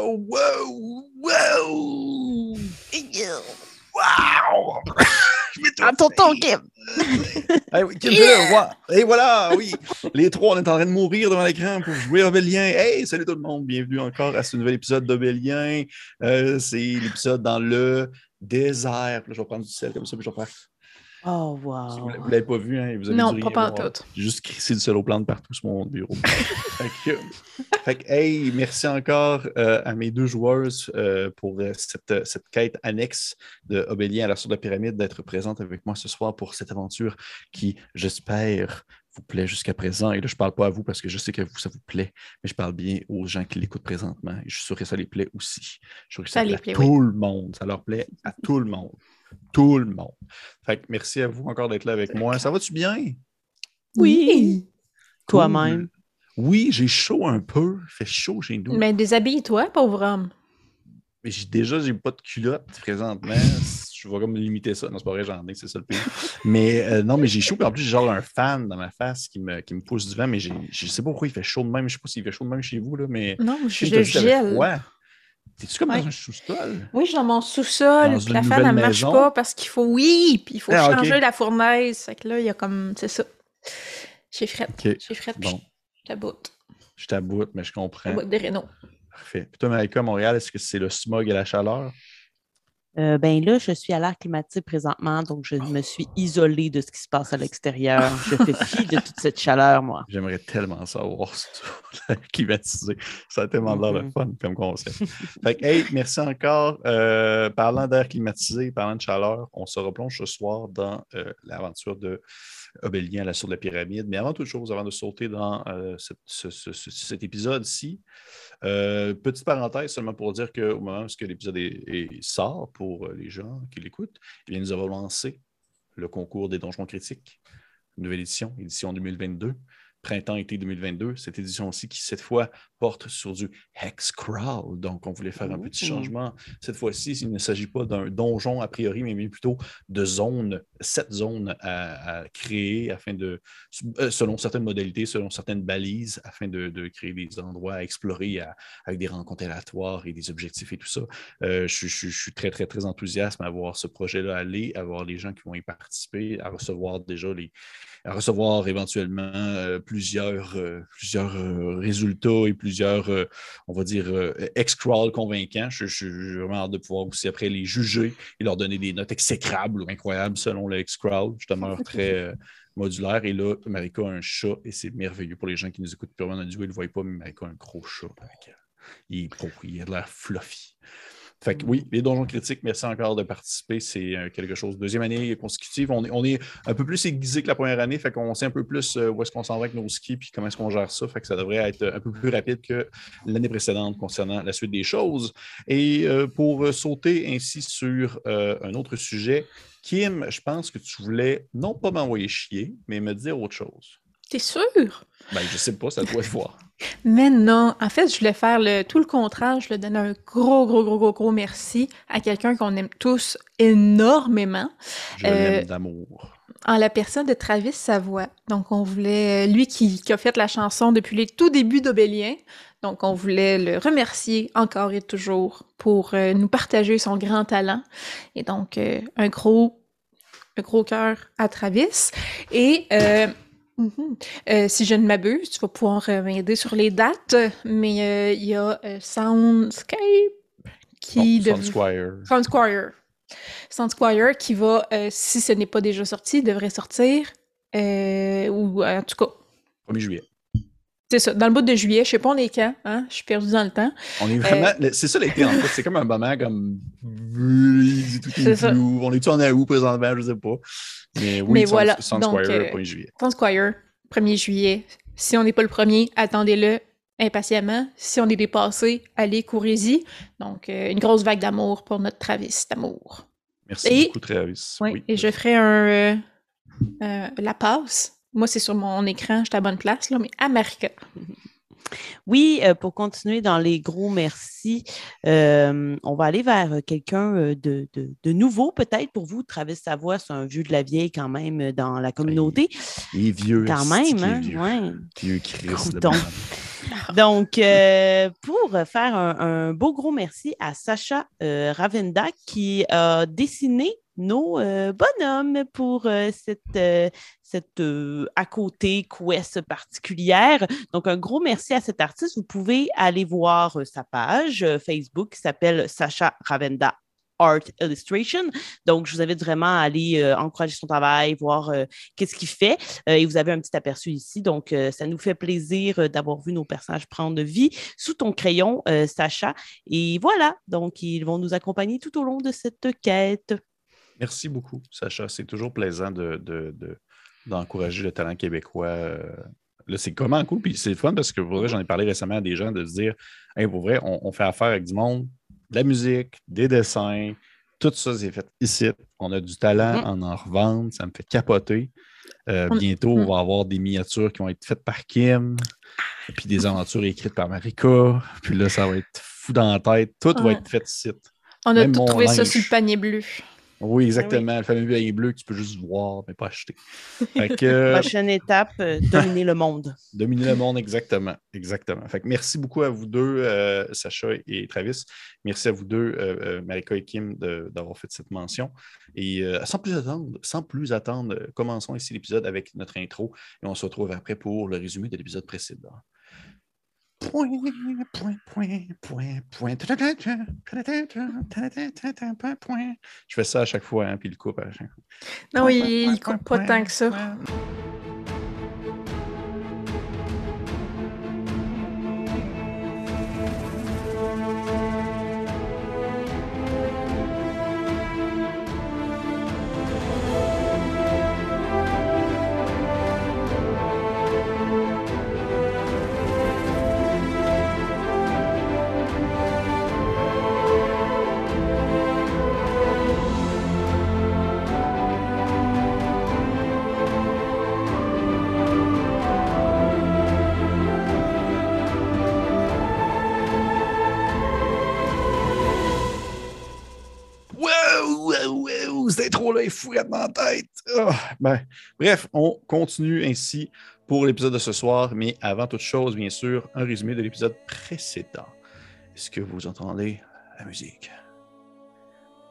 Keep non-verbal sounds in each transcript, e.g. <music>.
wow, wow, wow! Wow! Tonton Kim! <laughs> Hey, oui, Kim ouais. Et voilà, oui. Les trois, on est en train de mourir devant l'écran pour jouer Obélien. Hey, salut tout le monde. Bienvenue encore à ce nouvel épisode d'Obélien. Euh, c'est l'épisode dans le désert. Là, je vais prendre du sel comme ça, puis je vais faire. Oh, Vous wow. ne l'avez pas vu, hein? Vous avez Non, pas tout. J'ai juste crissé du sel aux plantes partout sur mon bureau. <laughs> fait, que, fait que, hey, merci encore euh, à mes deux joueuses euh, pour euh, cette, cette quête annexe de Obélien à la source de la pyramide d'être présente avec moi ce soir pour cette aventure qui, j'espère, vous plaît jusqu'à présent. Et là, je ne parle pas à vous parce que je sais que vous, ça vous plaît, mais je parle bien aux gens qui l'écoutent présentement. Et je suis sûr que ça les plaît aussi. Je suis sûr que ça, Ça les plaît à plaît, tout le monde. Ça leur plaît à tout le monde. Tout le monde. Fait que merci à vous encore d'être là avec moi. Ça va-tu bien? Oui. Toi-même. Oui, j'ai chaud un peu. Il fait chaud chez nous. Mais déshabille-toi, pauvre homme. Mais j'ai- déjà, j'ai pas de culotte présentement. Je vais comme limiter ça. Non, c'est pas vrai, j'en ai, c'est ça le pire. Mais euh, non, mais j'ai chaud. Puis en plus, j'ai genre un fan dans ma face qui me, qui me pousse du vent. Mais j'ai- je sais pas pourquoi il fait chaud de même. Je sais pas s'il fait chaud de même chez vous, là, mais. Non, je, je t'avais gèle. T'es-tu comme Ouais. dans un sous-sol? Oui, je suis dans mon sous-sol, puis la fan, elle ne marche pas parce qu'il faut, oui, puis il faut Ah, changer la fournaise. Fait que là, il y a comme, c'est ça. J'ai frette, OK. j'ai frette, puis Bon, je taboute. je t'aboute, mais je comprends. Taboute des Renault. Parfait. Puis toi, Maïka, à Montréal, est-ce que c'est le smog et la chaleur? Euh, ben là, je suis à l'air climatisé présentement, donc je me suis isolée de ce qui se passe à l'extérieur. Je fais fi de toute cette chaleur, moi. J'aimerais tellement savoir ça, <laughs> la climatisé. Ça a tellement l'air de Mhm. fun comme concept. fait que, hey, merci encore. Euh, parlant d'air climatisé, parlant de chaleur, on se replonge ce soir dans euh, l'aventure de Obélien à la source de la pyramide. Mais avant toute chose, avant de sauter dans euh, cet épisode-ci, euh, petite parenthèse seulement pour dire qu'au moment où l'épisode sort pour euh, les gens qui l'écoutent, eh nous avons lancé le concours des donjons critiques, nouvelle édition, édition 2022, printemps-été 2022. Cette édition-ci qui, cette fois, porte sur du Hexcrawl. Donc, on voulait faire un petit Ouh. changement. Cette fois-ci, il ne s'agit pas d'un donjon a priori, mais plutôt de zones, sept zones à, à créer afin de, euh, selon certaines modalités, selon certaines balises, afin de, de créer des endroits à explorer à- avec des rencontres aléatoires et des objectifs et tout ça. Euh, je, je- je suis très, très, très enthousiaste à voir ce projet-là aller, à voir les gens qui vont y participer, à recevoir déjà les, à recevoir éventuellement euh, plusieurs, euh, plusieurs résultats et plusieurs, euh, on va dire, euh, ex-crawl convaincants. Je, j'ai vraiment hâte de pouvoir aussi après les juger et leur donner des notes exécrables ou incroyables selon le ex-crawl. Je demeure <laughs> très euh, modulaire. Et là, Marika a un chat et c'est merveilleux pour les gens qui nous écoutent purement en audio. Ils ne le voient pas, mais Marika a un gros chat. avec, il est beau, il a de l'air fluffy. Fait que oui, les donjons critiques, merci encore de participer. C'est euh, quelque chose. Deuxième année consécutive, on est, on est un peu plus aiguisé que la première année. Fait qu'on sait un peu plus euh, où est-ce qu'on s'en va avec nos skis puis comment est-ce qu'on gère ça. Fait que ça devrait être un peu plus rapide que l'année précédente concernant la suite des choses. Et euh, pour euh, sauter ainsi sur euh, un autre sujet, Kim, je pense que tu voulais non pas m'envoyer chier, mais me dire autre chose. T'es sûr? Ben, je sais pas, ça doit te voir. Mais non. En fait, je voulais faire le, tout le contraire. Je voulais donner un gros, gros, gros, gros, gros merci à quelqu'un qu'on aime tous énormément. Je Euh, l'aime d'amour. en la personne de Travis Savoie. Donc, on voulait, lui qui, qui a fait la chanson depuis les tout débuts d'Obélien, donc on voulait le remercier encore et toujours pour euh, nous partager son grand talent. Et donc, euh, un gros, un gros cœur à Travis. Et mhm, euh, si je ne m'abuse, tu vas pouvoir euh, m'aider sur les dates, mais euh, il y a Soundscape qui... Bon, dev- Sunsquire. Sound Squire. Sound Squire qui va, si ce n'est pas déjà sorti, devrait sortir. ou en tout cas, 1er juillet. C'est ça, dans le bout de juillet. Je sais pas on est quand, hein? Je suis perdue dans le temps. On est vraiment. le- C'est ça l'été, en fait. C'est comme un moment comme. <laughs> Tout est ça. On est-tu en août présentement? Je sais pas. Mais oui, Mais voilà, donc, euh, 1er juillet. Sound Squire, 1er juillet. Si on n'est pas le premier, attendez-le impatiemment. Si on est dépassé, allez, courez-y. Donc, euh, une grosse vague d'amour pour notre Travis d'amour. Merci et- beaucoup, Travis. Oui, Oui. et je ferai un, euh, euh, la passe. Moi, c'est sur mon écran, je suis à la bonne place, là, mais America. <laughs> Oui, euh, pour continuer dans les gros merci, euh, on va aller vers quelqu'un euh, de, de- de nouveau, peut-être pour vous. Travis Savoie, c'est un vieux de la vieille quand même dans la communauté. Il est vieux. Quand même, hein? Vieux, Ouais. Vieux Chris. de Crouton. bonhomme. Donc, euh, pour faire un, beau gros merci à Sacha euh, Ravenda qui a dessiné nos euh, bonhommes pour cette, cette à côté quest particulière. Donc, un gros merci à cet artiste. Vous pouvez aller voir sa page Facebook qui s'appelle Sacha Ravenda Art Illustration. Donc, je vous invite vraiment à aller euh, encourager son travail, voir euh, qu'est-ce qu'il fait. Euh, et vous avez un petit aperçu ici. Donc, ça nous fait plaisir d'avoir vu nos personnages prendre vie sous ton crayon, Sacha. Et voilà. Donc, ils vont nous accompagner tout au long de cette quête. Merci beaucoup, Sacha. C'est toujours plaisant d'encourager le talent québécois. Là, c'est comment cool, puis c'est fun parce que pour vrai, j'en ai parlé récemment à des gens de se dire hey, pour vrai, on, on fait affaire avec du monde de la musique, des dessins, tout ça, c'est fait ici. On a du talent, on en revend, ça me fait capoter. Euh, bientôt, on mm. va avoir des miniatures qui vont être faites par Kim, puis des aventures écrites par Marika. Puis là, ça va être fou dans la tête. Tout va être fait ici. On a tout trouvé ça sur le panier bleu. Oui, exactement. Le fameux billet bleu que tu peux juste voir, mais pas acheter. <laughs> Prochaine étape, euh, dominer le monde. <laughs> dominer le monde, exactement. Exactement. Fait merci beaucoup à vous deux, euh, Sacha et Travis. Merci à vous deux, euh, Marika et Kim, d'avoir fait cette mention. Et sans plus attendre, sans plus attendre, commençons ici l'épisode avec notre intro et on se retrouve après pour le résumé de l'épisode précédent. Point, point, point, point, point. Je fais ça à chaque fois, hein, puis il coupe à chaque fois. Non, il, il coupe pas tant que ça. Tête. Ah, ben, bref, on continue ainsi pour l'épisode de ce soir, mais avant toute chose, bien sûr, un résumé de l'épisode précédent. Est-ce que vous entendez la musique?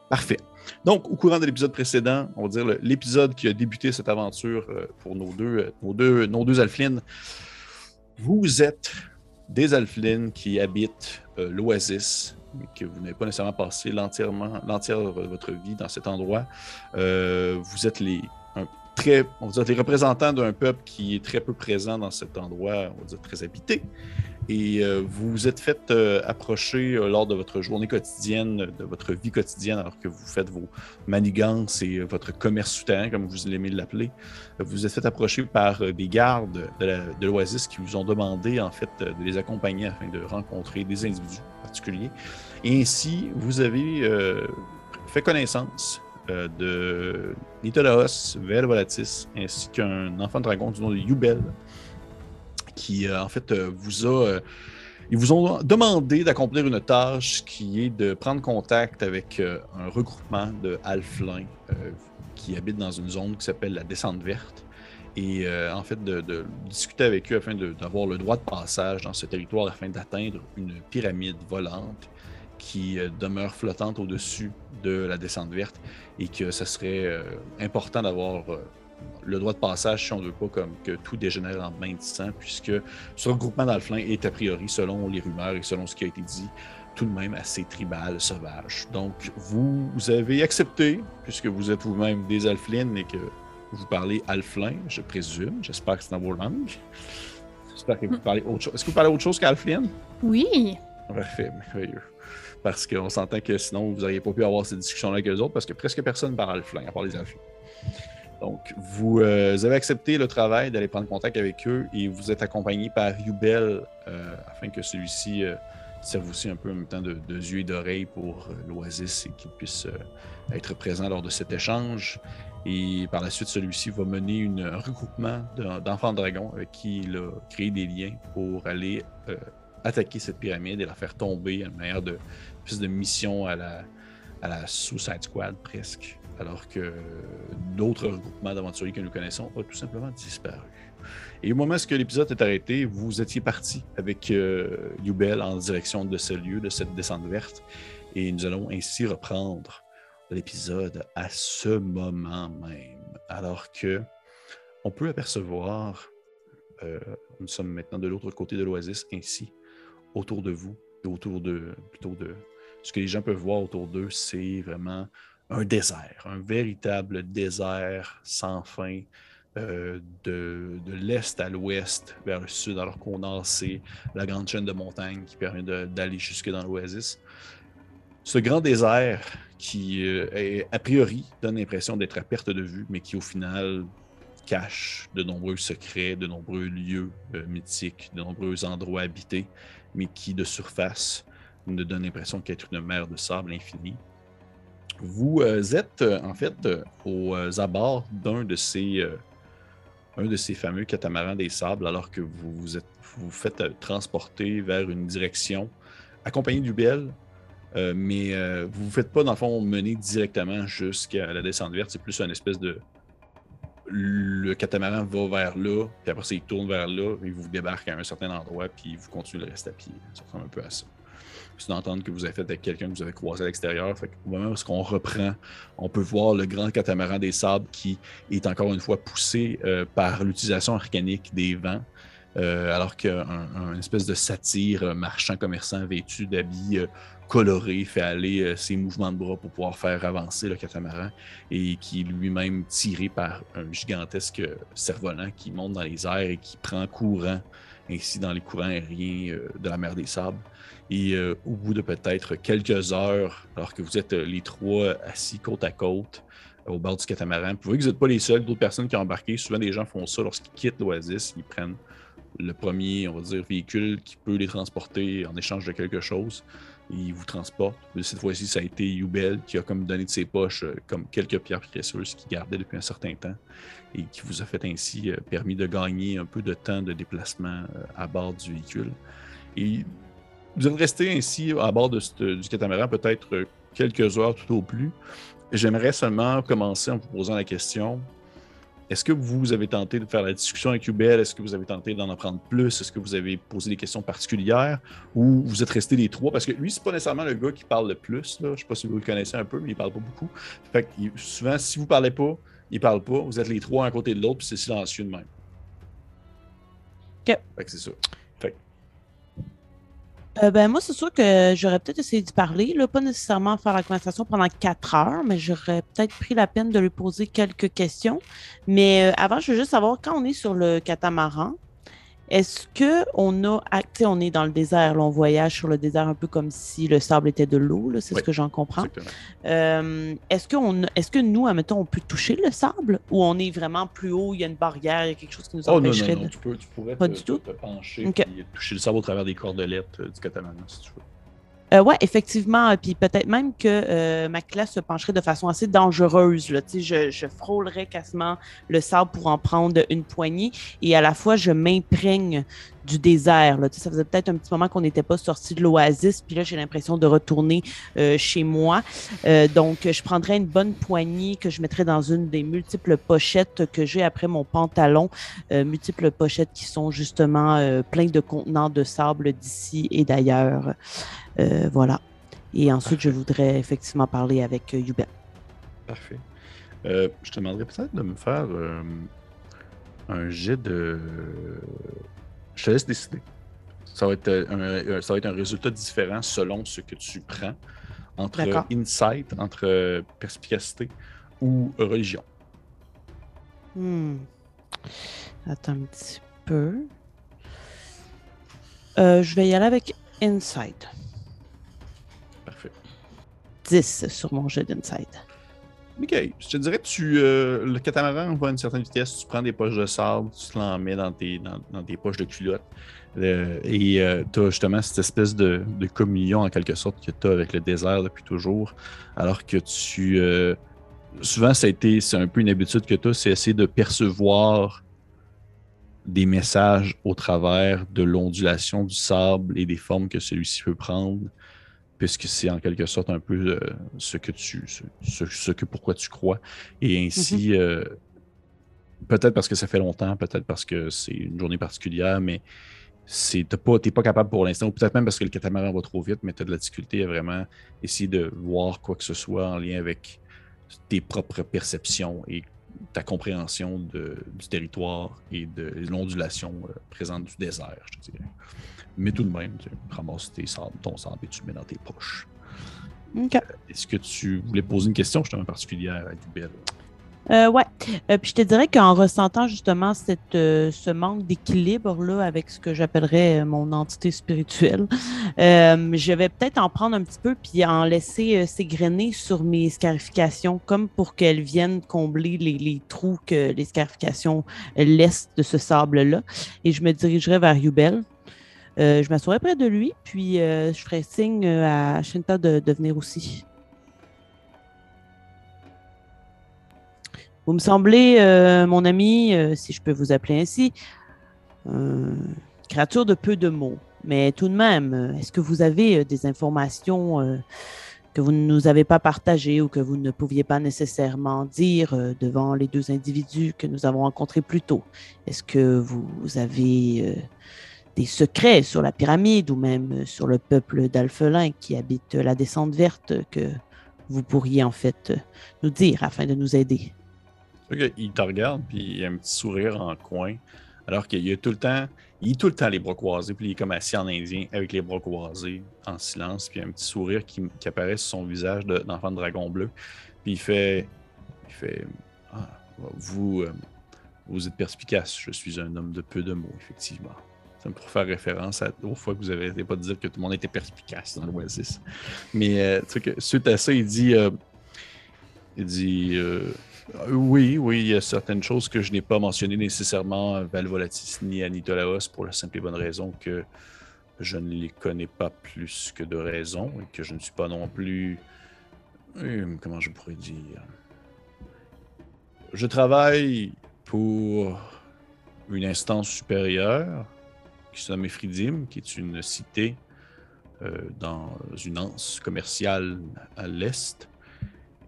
Parfait. Donc, au courant de l'épisode précédent, on va dire l'épisode qui a débuté cette aventure euh, pour nos deux, euh, nos deux, nos deux alphelines, vous êtes des alphelines qui habitent euh, l'oasis que vous n'avez pas nécessairement passé l'entière de votre vie dans cet endroit. Euh, vous êtes les, très, on va dire, les représentants d'un peuple qui est très peu présent dans cet endroit, on va dire très habité. Et euh, vous vous êtes fait euh, approcher lors de votre journée quotidienne, de votre vie quotidienne, alors que vous faites vos manigances et votre commerce souterrain, comme vous l'aimez l'appeler. Vous vous êtes fait approcher par des gardes de l'Oasis qui vous ont demandé, en fait, de les accompagner afin de rencontrer des individus particulier. Et ainsi, vous avez euh, fait connaissance euh, de Nitolaos Volatis, ainsi qu'un enfant dragon du nom de Yubel, qui euh, en fait vous a. ils vous ont demandé d'accomplir une tâche qui est de prendre contact avec un regroupement de qui habitent dans une zone qui s'appelle la descente verte et euh, en fait de, discuter avec eux afin d'avoir le droit de passage dans ce territoire afin d'atteindre une pyramide volante qui euh, demeure flottante au-dessus de la descente verte et que ce serait euh, important d'avoir le droit de passage si on ne veut pas comme que tout dégénère en main de sang puisque ce regroupement d'Alflin est a priori selon les rumeurs et selon ce qui a été dit tout de même assez tribal, sauvage. Donc vous, avez accepté puisque vous êtes vous-même des Alflines et que vous parlez alflin, je présume. J'espère que c'est dans vos langues. J'espère que vous hmm. parlez autre chose. Est-ce que vous parlez autre chose qu'alflin? Oui. Parfait, merveilleux. Parce qu'on s'entend que sinon, vous n'auriez pas pu avoir cette discussion-là avec eux autres, parce que presque personne parle alflin, à part les alflins. Donc, vous, euh, avez accepté le travail d'aller prendre contact avec eux et vous êtes accompagné par Yubel euh, afin que celui-ci euh, serve aussi un peu en même temps de, de yeux et d'oreilles pour l'Oasis et qu'il puisse être présent lors de cet échange. Et par la suite, celui-ci va mener un regroupement d'enfants dragons avec qui il a créé des liens pour aller euh, attaquer cette pyramide et la faire tomber à manière de, de mission à la, à la Squad presque. Alors que d'autres regroupements d'aventuriers que nous connaissons ont tout simplement disparu. Et au moment où l'épisode est arrêté, vous étiez parti avec euh, en direction de ce lieu, de cette descente verte. Et nous allons ainsi reprendre l'épisode à ce moment même. Alors que on peut apercevoir, euh, nous sommes maintenant de l'autre côté de l'oasis, ainsi, autour de vous, autour de, plutôt de ce que les gens peuvent voir autour d'eux, c'est vraiment un désert, un véritable désert sans fin, euh, de, l'est à l'ouest vers le sud, alors nord, c'est la grande chaîne de montagnes qui permet d'aller jusque dans l'oasis. Ce grand désert qui, euh, a priori, donne l'impression d'être à perte de vue, mais qui, au final, cache de nombreux secrets, de nombreux lieux euh, mythiques, de nombreux endroits habités, mais qui, de surface, ne donne l'impression qu'être une mer de sable infinie. Vous êtes, en fait, aux abords d'un de ces un de ces fameux catamarans des sables alors que vous vous, faites euh, transporter vers une direction accompagné du Bel, euh, mais euh, vous ne vous faites pas, dans le fond, mener directement jusqu'à la descente verte. C'est plus une espèce de. Le catamaran va vers là, puis après ça, il tourne vers là, et vous débarquez à un certain endroit, puis vous continuez le reste à pied. Ça ressemble un peu à ça c'est d'entendre que vous avez fait avec quelqu'un que vous avez croisé à l'extérieur. Au moment où on reprend, on peut voir le grand catamaran des sables qui est encore une fois poussé euh, par l'utilisation organique des vents. Euh, alors qu'un espèce de satire euh, marchand commerçant vêtu d'habits colorés fait aller ses mouvements de bras pour pouvoir faire avancer le catamaran et qui lui-même tiré par un gigantesque cerf-volant qui monte dans les airs et qui prend courant ainsi dans les courants aériens de la mer des Sables. Et euh, au bout de peut-être quelques heures, alors que vous êtes euh, les trois assis côte à côte au bord du catamaran, vous voyez que vous n'êtes pas les seuls, d'autres personnes qui ont embarqué. Souvent, des gens font ça lorsqu'ils quittent l'Oasis. Ils prennent le premier, on va dire, véhicule qui peut les transporter en échange de quelque chose. Et ils vous transportent. cette fois-ci, ça a été Yubel qui a comme donné de ses poches euh, comme quelques pierres précieuses qu'il gardait depuis un certain temps et qui vous a fait ainsi permis de gagner un peu de temps de déplacement à bord du véhicule. Et vous êtes resté ainsi à bord de, du catamaran peut-être euh, quelques heures tout au plus. J'aimerais seulement commencer en vous posant la question est-ce que vous avez tenté de faire la discussion avec Hubert? Est-ce que vous avez tenté d'en apprendre plus? Est-ce que vous avez posé des questions particulières? Ou vous êtes restés les trois? Parce que lui, c'est pas nécessairement le gars qui parle le plus. Là. Je sais pas si vous le connaissez un peu, mais il parle pas beaucoup. Fait que souvent, si vous parlez pas, il parle pas. Vous êtes les trois à côté de l'autre, puis c'est silencieux de même. OK. Fait que c'est ça. Euh, ben, moi, c'est sûr que j'aurais peut-être essayé de parler, là, pas nécessairement faire la conversation pendant quatre heures, mais j'aurais peut-être pris la peine de lui poser quelques questions. Mais euh, avant, je veux juste savoir, quand on est sur le catamaran, est-ce qu'on a, on est dans le désert, on voyage sur le désert un peu comme si le sable était de l'eau, c'est ce que j'en comprends. Euh, est-ce, qu'on, est-ce que nous, admettons, on peut toucher le sable ou on est vraiment plus haut, il y a une barrière, il y a quelque chose qui nous oh, empêcherait non, non, non. Tu, peux, tu pourrais Pas te, du tout? te pencher et toucher le sable au travers des cordelettes euh, du catamaran, si tu veux. Euh, oui, effectivement. Puis peut-être même que euh, ma classe se pencherait de façon assez dangereuse. Là. Je, je frôlerais quasiment le sable pour en prendre une poignée. Et à la fois, je m'imprègne du désert. Là. Ça faisait peut-être un petit moment qu'on n'était pas sorti de l'oasis. Puis là, j'ai l'impression de retourner euh, chez moi. donc, je prendrais une bonne poignée que je mettrais dans une des multiples pochettes que j'ai après mon pantalon. multiples pochettes qui sont justement pleines de contenants de sable d'ici et d'ailleurs. Euh, voilà. Et ensuite, je voudrais effectivement parler avec euh, Parfait. Euh, je te demanderais peut-être de me faire un jet de. Je te laisse décider. Ça va, être un, ça va être un résultat différent selon ce que tu prends entre insight, entre perspicacité ou religion. Hmm. Attends un petit peu. je vais y aller avec insight. 10 sur mon jeu d'inside. Ok, je te dirais que tu, euh, le catamaran va à une certaine vitesse, tu prends des poches de sable, tu l'en mets dans tes, poches de culotte. Euh, et euh, tu as justement cette espèce de, de, communion en quelque sorte que tu as avec le désert depuis toujours. Alors que tu. souvent, ça a été, c'est un peu une habitude que tu as, c'est essayer de percevoir des messages au travers de l'ondulation du sable et des formes que celui-ci peut prendre puisque c'est en quelque sorte un peu euh, ce que tu ce, que pourquoi tu crois et ainsi mhm. euh, peut-être parce que ça fait longtemps, peut-être parce que c'est une journée particulière, mais tu n'es pas, pas capable pour l'instant, ou peut-être même parce que le catamaran va trop vite, mais tu as de la difficulté à vraiment essayer de voir quoi que ce soit en lien avec tes propres perceptions et ta compréhension du territoire et de l'ondulation euh, présente du désert, je te dirais. Mais tout de même, tu ramasses tes ton sable et tu le mets dans tes poches. Euh, est-ce que tu voulais poser une question justement particulière à Dubel? Euh, ouais. Euh, puis je te dirais qu'en ressentant justement cette, euh, ce manque d'équilibre-là avec ce que j'appellerais mon entité spirituelle, je vais peut-être en prendre un petit peu puis en laisser s'égrener sur mes scarifications, comme pour qu'elles viennent combler les, les, trous que les scarifications laissent de ce sable-là. Et je me dirigerai vers Yubel. Je m'assoirai près de lui, puis je ferai signe à Shinta de, venir aussi. Vous me semblez, euh, mon ami, euh, si je peux vous appeler ainsi, euh, créature de peu de mots. Mais tout de même, est-ce que vous avez des informations que vous ne nous avez pas partagées ou que vous ne pouviez pas nécessairement dire devant les deux individus que nous avons rencontrés plus tôt? Est-ce que vous avez des secrets sur la pyramide ou même sur le peuple d'Alphelin qui habite la descente verte que vous pourriez en fait nous dire afin de nous aider? il te regarde, puis il a un petit sourire en coin, alors qu'il a tout le temps, il tout le temps les bras croisés, puis il est comme assis en indien avec les bras croisés, en silence, puis un petit sourire qui, apparaît sur son visage d'enfant de, dragon bleu. Puis il fait, il fait, ah, vous, euh, vous êtes perspicace. Je suis un homme de peu de mots, effectivement. C'est pour faire référence à, aux fois que vous avez pas de dire que tout le monde était perspicace dans l'Oasis. Mais euh, suite à ça, il dit, euh, il dit. Euh, oui, oui, il y a certaines choses que je n'ai pas mentionnées nécessairement à Valvolatis ni à Nitolaos pour la simple et bonne raison que je ne les connais pas plus que de raison et que je ne suis pas non plus. Comment je pourrais dire? Je travaille pour une instance supérieure qui se nomme Efridim, qui est une cité euh, dans une anse commerciale à l'est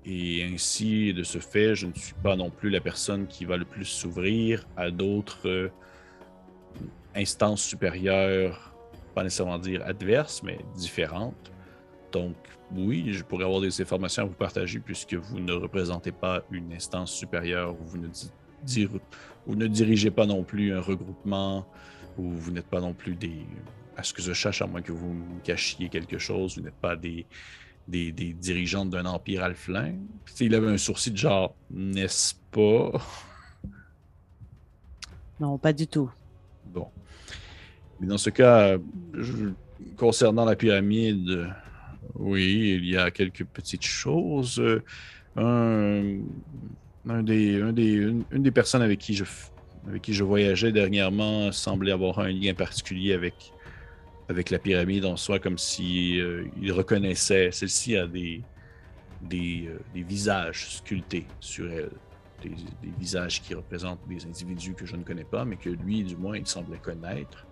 et ainsi, de ce fait, je ne suis pas non plus la personne qui va le plus s'ouvrir à d'autres euh, instances supérieures, pas nécessairement dire adverses, mais différentes. Donc, oui, je pourrais avoir des informations à vous partager puisque vous ne représentez pas une instance supérieure ou vous vous ne dirigez pas non plus un regroupement ou vous n'êtes pas non plus des. À ce que je cherche, à moins que vous me cachiez quelque chose, vous n'êtes pas des des, des dirigeantes d'un empire alflin. il avait un sourcil de genre, n'est-ce pas? <laughs> Non, pas du tout. Bon. Mais dans ce cas, concernant la pyramide, oui, il y a quelques petites choses. Un, des, un des, une, des personnes avec qui, je, avec qui je voyageais dernièrement semblait avoir un lien particulier avec avec la pyramide en soi, comme si euh, il reconnaissait. Celle-ci a des, euh, des, visages sculptés sur elle. Des, des, visages qui représentent des individus que je ne connais pas, mais que lui, du moins, il semblait connaître.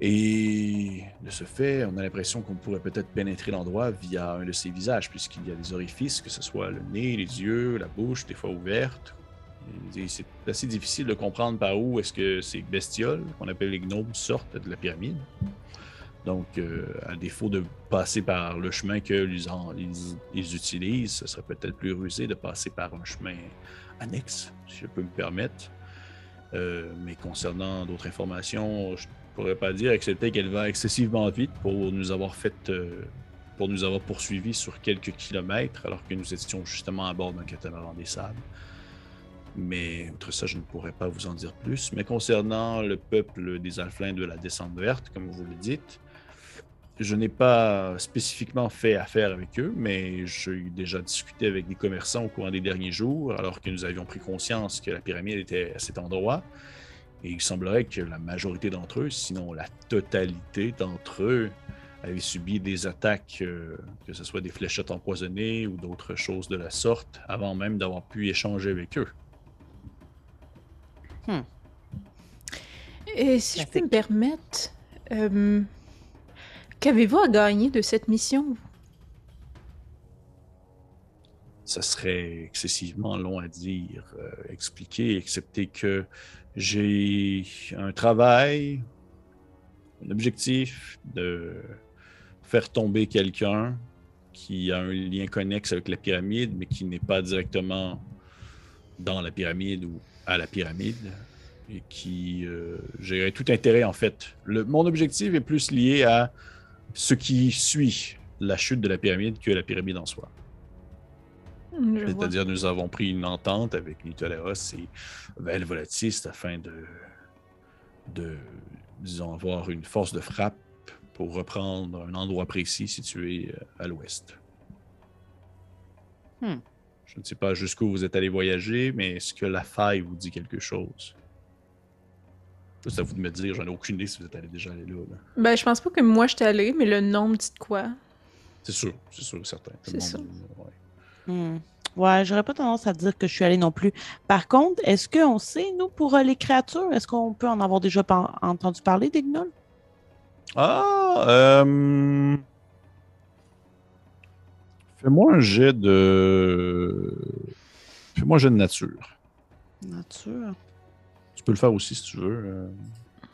Et de ce fait, on a l'impression qu'on pourrait peut-être pénétrer l'endroit via un de ces visages, puisqu'il y a des orifices, que ce soit le nez, les yeux, la bouche, des fois ouvertes, c'est assez difficile de comprendre par où est-ce que ces bestioles, qu'on appelle les gnomes, sortent de la pyramide. Donc, euh, à défaut de passer par le chemin que ils, utilisent, ce serait peut-être plus rusé de passer par un chemin annexe, si je peux me permettre. Euh, mais concernant d'autres informations, je ne pourrais pas dire, excepté qu'elle va excessivement vite pour nous avoir fait, euh, pour nous avoir poursuivis sur quelques kilomètres, alors que nous étions justement à bord d'un catamaran des sables. Mais outre ça, je ne pourrais pas vous en dire plus. Mais concernant le peuple des Alflins de la descente verte, comme vous le dites, je n'ai pas spécifiquement fait affaire avec eux, mais j'ai déjà discuté avec des commerçants au courant des derniers jours, alors que nous avions pris conscience que la pyramide était à cet endroit. Et il semblerait que la majorité d'entre eux, sinon la totalité d'entre eux, avaient subi des attaques, euh, que ce soit des fléchettes empoisonnées ou d'autres choses de la sorte, avant même d'avoir pu échanger avec eux. Hmm. Et si je peux me permettre, euh, qu'avez-vous à gagner de cette mission? ça serait excessivement long à dire, euh, expliquer, excepté que j'ai un travail, un objectif de faire tomber quelqu'un qui a un lien connexe avec la pyramide, mais qui n'est pas directement dans la pyramide ou à la pyramide, et qui euh, tout intérêt en fait. Le, mon objectif est plus lié à ce qui suit la chute de la pyramide que la pyramide en soi. Vois. C'est-à-dire, nous avons pris une entente avec Nitoleros et Vel Volatis afin de, de, disons, avoir une force de frappe pour reprendre un endroit précis situé euh, à l'ouest. Hmm. Je ne sais pas jusqu'où vous êtes allé voyager, mais est-ce que la faille vous dit quelque chose? Ça, C'est à vous de me dire, j'en ai aucune idée si vous êtes allé déjà aller là. là. Ben, je pense pas que moi j'étais allée, mais le nom me dit de quoi? C'est sûr, c'est sûr, certain. C'est ouais. Hmm. Ouais, j'aurais pas tendance à dire que je suis allée non plus. Par contre, est-ce qu'on sait, nous, pour euh, les créatures, est-ce qu'on peut en avoir déjà par- entendu parler des gnolls? Ah, euh... Fais-moi un jet de. Fais-moi un jet de nature. Nature. Tu peux le faire aussi si tu veux, euh...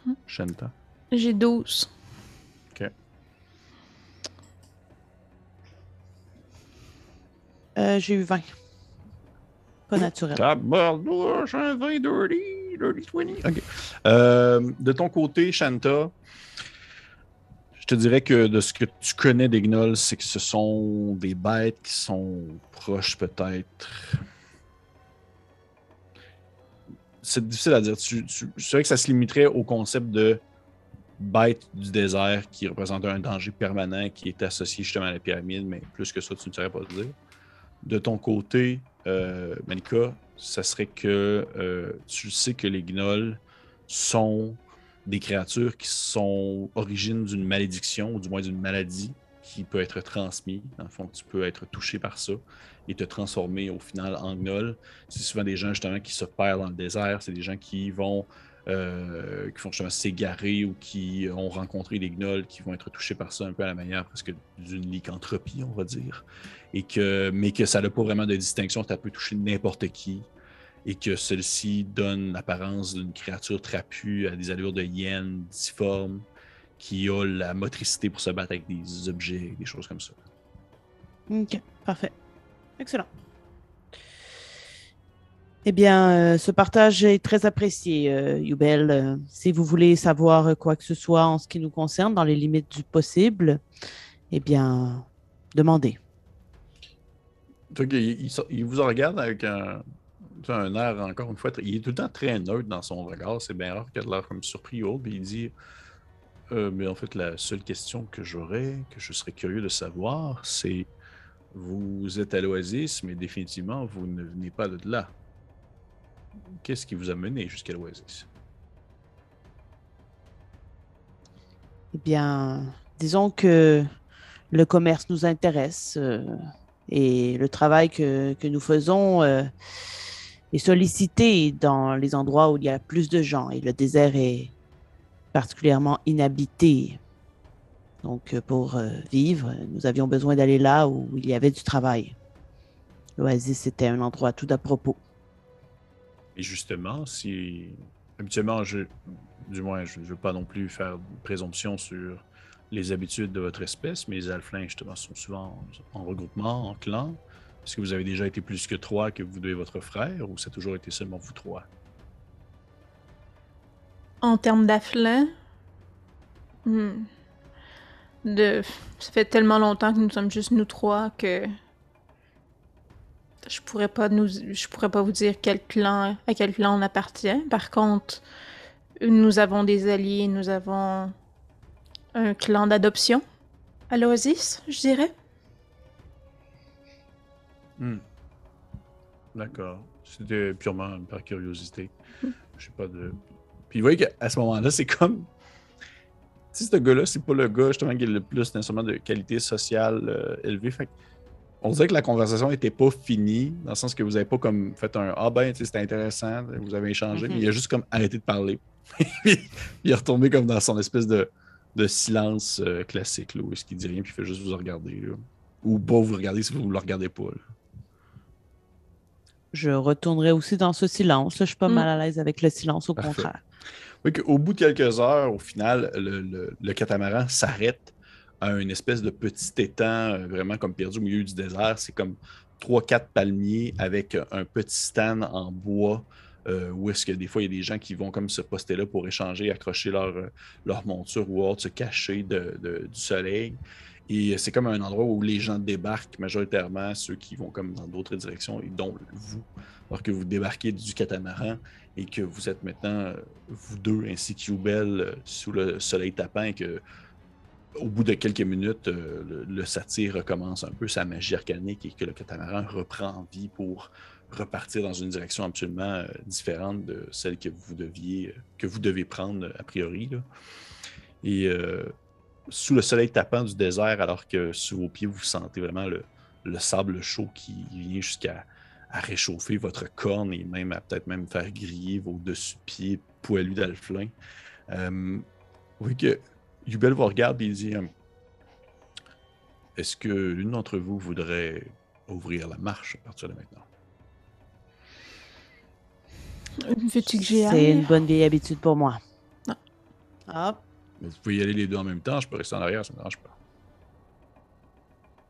Mhm. Shanta. J'ai 12. Euh, J'ai eu 20. Pas naturel. Tabarnouche, un 20 dirty, dirty 20. Ok. Euh, de ton côté, Shanta, je te dirais que de ce que tu connais des gnolls, c'est que ce sont des bêtes qui sont proches peut-être. C'est difficile à dire. Je dirais que ça se limiterait au concept de bête du désert qui représente un danger permanent qui est associé justement à la pyramide, mais plus que ça, tu ne saurais pas dire. De ton côté, euh, Manika, ça serait que euh, tu sais que les gnolls sont des créatures qui sont origines d'une malédiction ou du moins d'une maladie qui peut être transmise. Dans le fond, tu peux être touché par ça et te transformer au final en gnoll. C'est souvent des gens justement qui se perdent dans le désert. C'est des gens qui vont euh, qui font justement s'égarer ou qui ont rencontré des gnolls qui vont être touchés par ça un peu à la manière presque d'une lycanthropie, on va dire. Et que, mais que ça n'a pas vraiment de distinction, ça peut toucher n'importe qui. Et que celle-ci donne l'apparence d'une créature trapue à des allures de hyène, difforme, qui a la motricité pour se battre avec des objets, des choses comme ça. Ok, parfait. Excellent. Eh bien, euh, ce partage est très apprécié, euh, Yubel. Euh, si vous voulez savoir quoi que ce soit en ce qui nous concerne, dans les limites du possible, eh bien, demandez. Que il, il il vous regarde avec un, un air, encore une fois, il est tout le temps très neutre dans son regard. C'est bien rare qu'il ait l'air comme surpris ou autre. Il dit Euh, Mais en fait, la seule question que j'aurais, que je serais curieux de savoir, c'est Vous êtes à l'Oasis, mais définitivement, vous ne venez pas de là. Qu'est-ce qui vous a mené jusqu'à l'Oasis? Eh bien, disons que le commerce nous intéresse euh, et le travail que, que nous faisons euh, est sollicité dans les endroits où il y a plus de gens et le désert est particulièrement inhabité. Donc, euh, pour euh, vivre, nous avions besoin d'aller là où il y avait du travail. L'oasis était un endroit tout à propos. Et justement, si. Habituellement, du moins, je ne veux pas non plus faire présomption sur les habitudes de votre espèce, mais les alflins, justement, sont souvent en, en regroupement, en clan. Est-ce que vous avez déjà été plus que trois que vous deux et votre frère, ou ça a toujours été seulement vous trois? En termes d'afflin, hmm, de... ça fait tellement longtemps que nous sommes juste nous trois que je pourrais pas nous, je pourrais pas vous dire quel clan, à quel clan on appartient. Par contre, nous avons des alliés, nous avons un clan d'adoption à l'Oasis, je dirais. Hmm. D'accord. C'était purement par curiosité. <laughs> Je sais pas de. Puis vous voyez qu'à ce moment-là, c'est comme. Si ce gars-là, c'est pas le gars justement qui a le plus nécessairement de qualité sociale euh, élevée. Fait on dirait que la conversation n'était pas finie, dans le sens que vous avez pas comme fait un Ah ben, c'était intéressant, vous avez échangé, Mhm. mais il a juste comme arrêté de parler. <laughs> Il est retombé comme dans son espèce de, de silence euh, classique, là, où est-ce qu'il dit rien, puis il fait juste vous regarder. là. Ou pas vous regarder si vous ne le regardez pas. là. Je retournerai aussi dans ce silence. Je suis pas Mm. mal à l'aise avec le silence, au Parfait. contraire. Oui, qu'au bout de quelques heures, au final, le, le- le catamaran s'arrête à une espèce de petit étang, euh, vraiment comme perdu au milieu du désert. C'est comme trois, quatre palmiers avec un petit stand en bois euh, où est-ce que des fois, il y a des gens qui vont comme se poster là pour échanger, accrocher leur, euh, leur monture ou autre, se cacher de- de- du soleil. Et c'est comme un endroit où les gens débarquent majoritairement, ceux qui vont comme dans d'autres directions, et dont vous, alors que vous débarquez du catamaran et que vous êtes maintenant, euh, vous deux, ainsi que Youbel, euh, sous le soleil tapant, et que au bout de quelques minutes, euh, le, le satyre recommence un peu sa magie arcanique et que le catamaran reprend vie pour repartir dans une direction absolument euh, différente de celle que vous deviez, euh, que vous devez prendre euh, a priori. là. Et euh, sous le soleil tapant du désert, alors que sous vos pieds, vous sentez vraiment le, le sable chaud qui vient jusqu'à à réchauffer votre corne et même à peut-être même faire griller vos dessus-pieds poilus d'alflin. Euh, oui, que Yubel vous regarde et il dit euh, Est-ce que l'une d'entre vous voudrait ouvrir la marche à partir de maintenant? Veux-tu que j'y C'est une bonne vieille habitude pour moi. Non. Ah, Mais Vous pouvez y aller les deux en même temps, je peux rester en arrière, ça ne me dérange pas.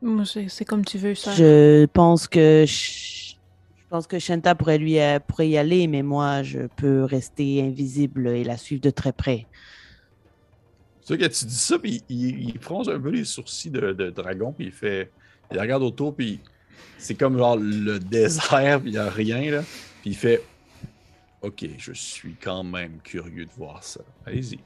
Moi, c'est comme tu veux, ça. je pense que je, je pense que Shanta pourrait lui euh, pourrait y aller, mais moi je peux rester invisible et la suivre de très près. C'est sûr que tu dis ça, puis il, il fronce un peu les sourcils de, de dragon, puis il fait. Il regarde autour, puis c'est comme genre le <laughs> désert, puis il n'y a rien, là. Puis il fait Ok, je suis quand même curieux de voir ça. Allez-y.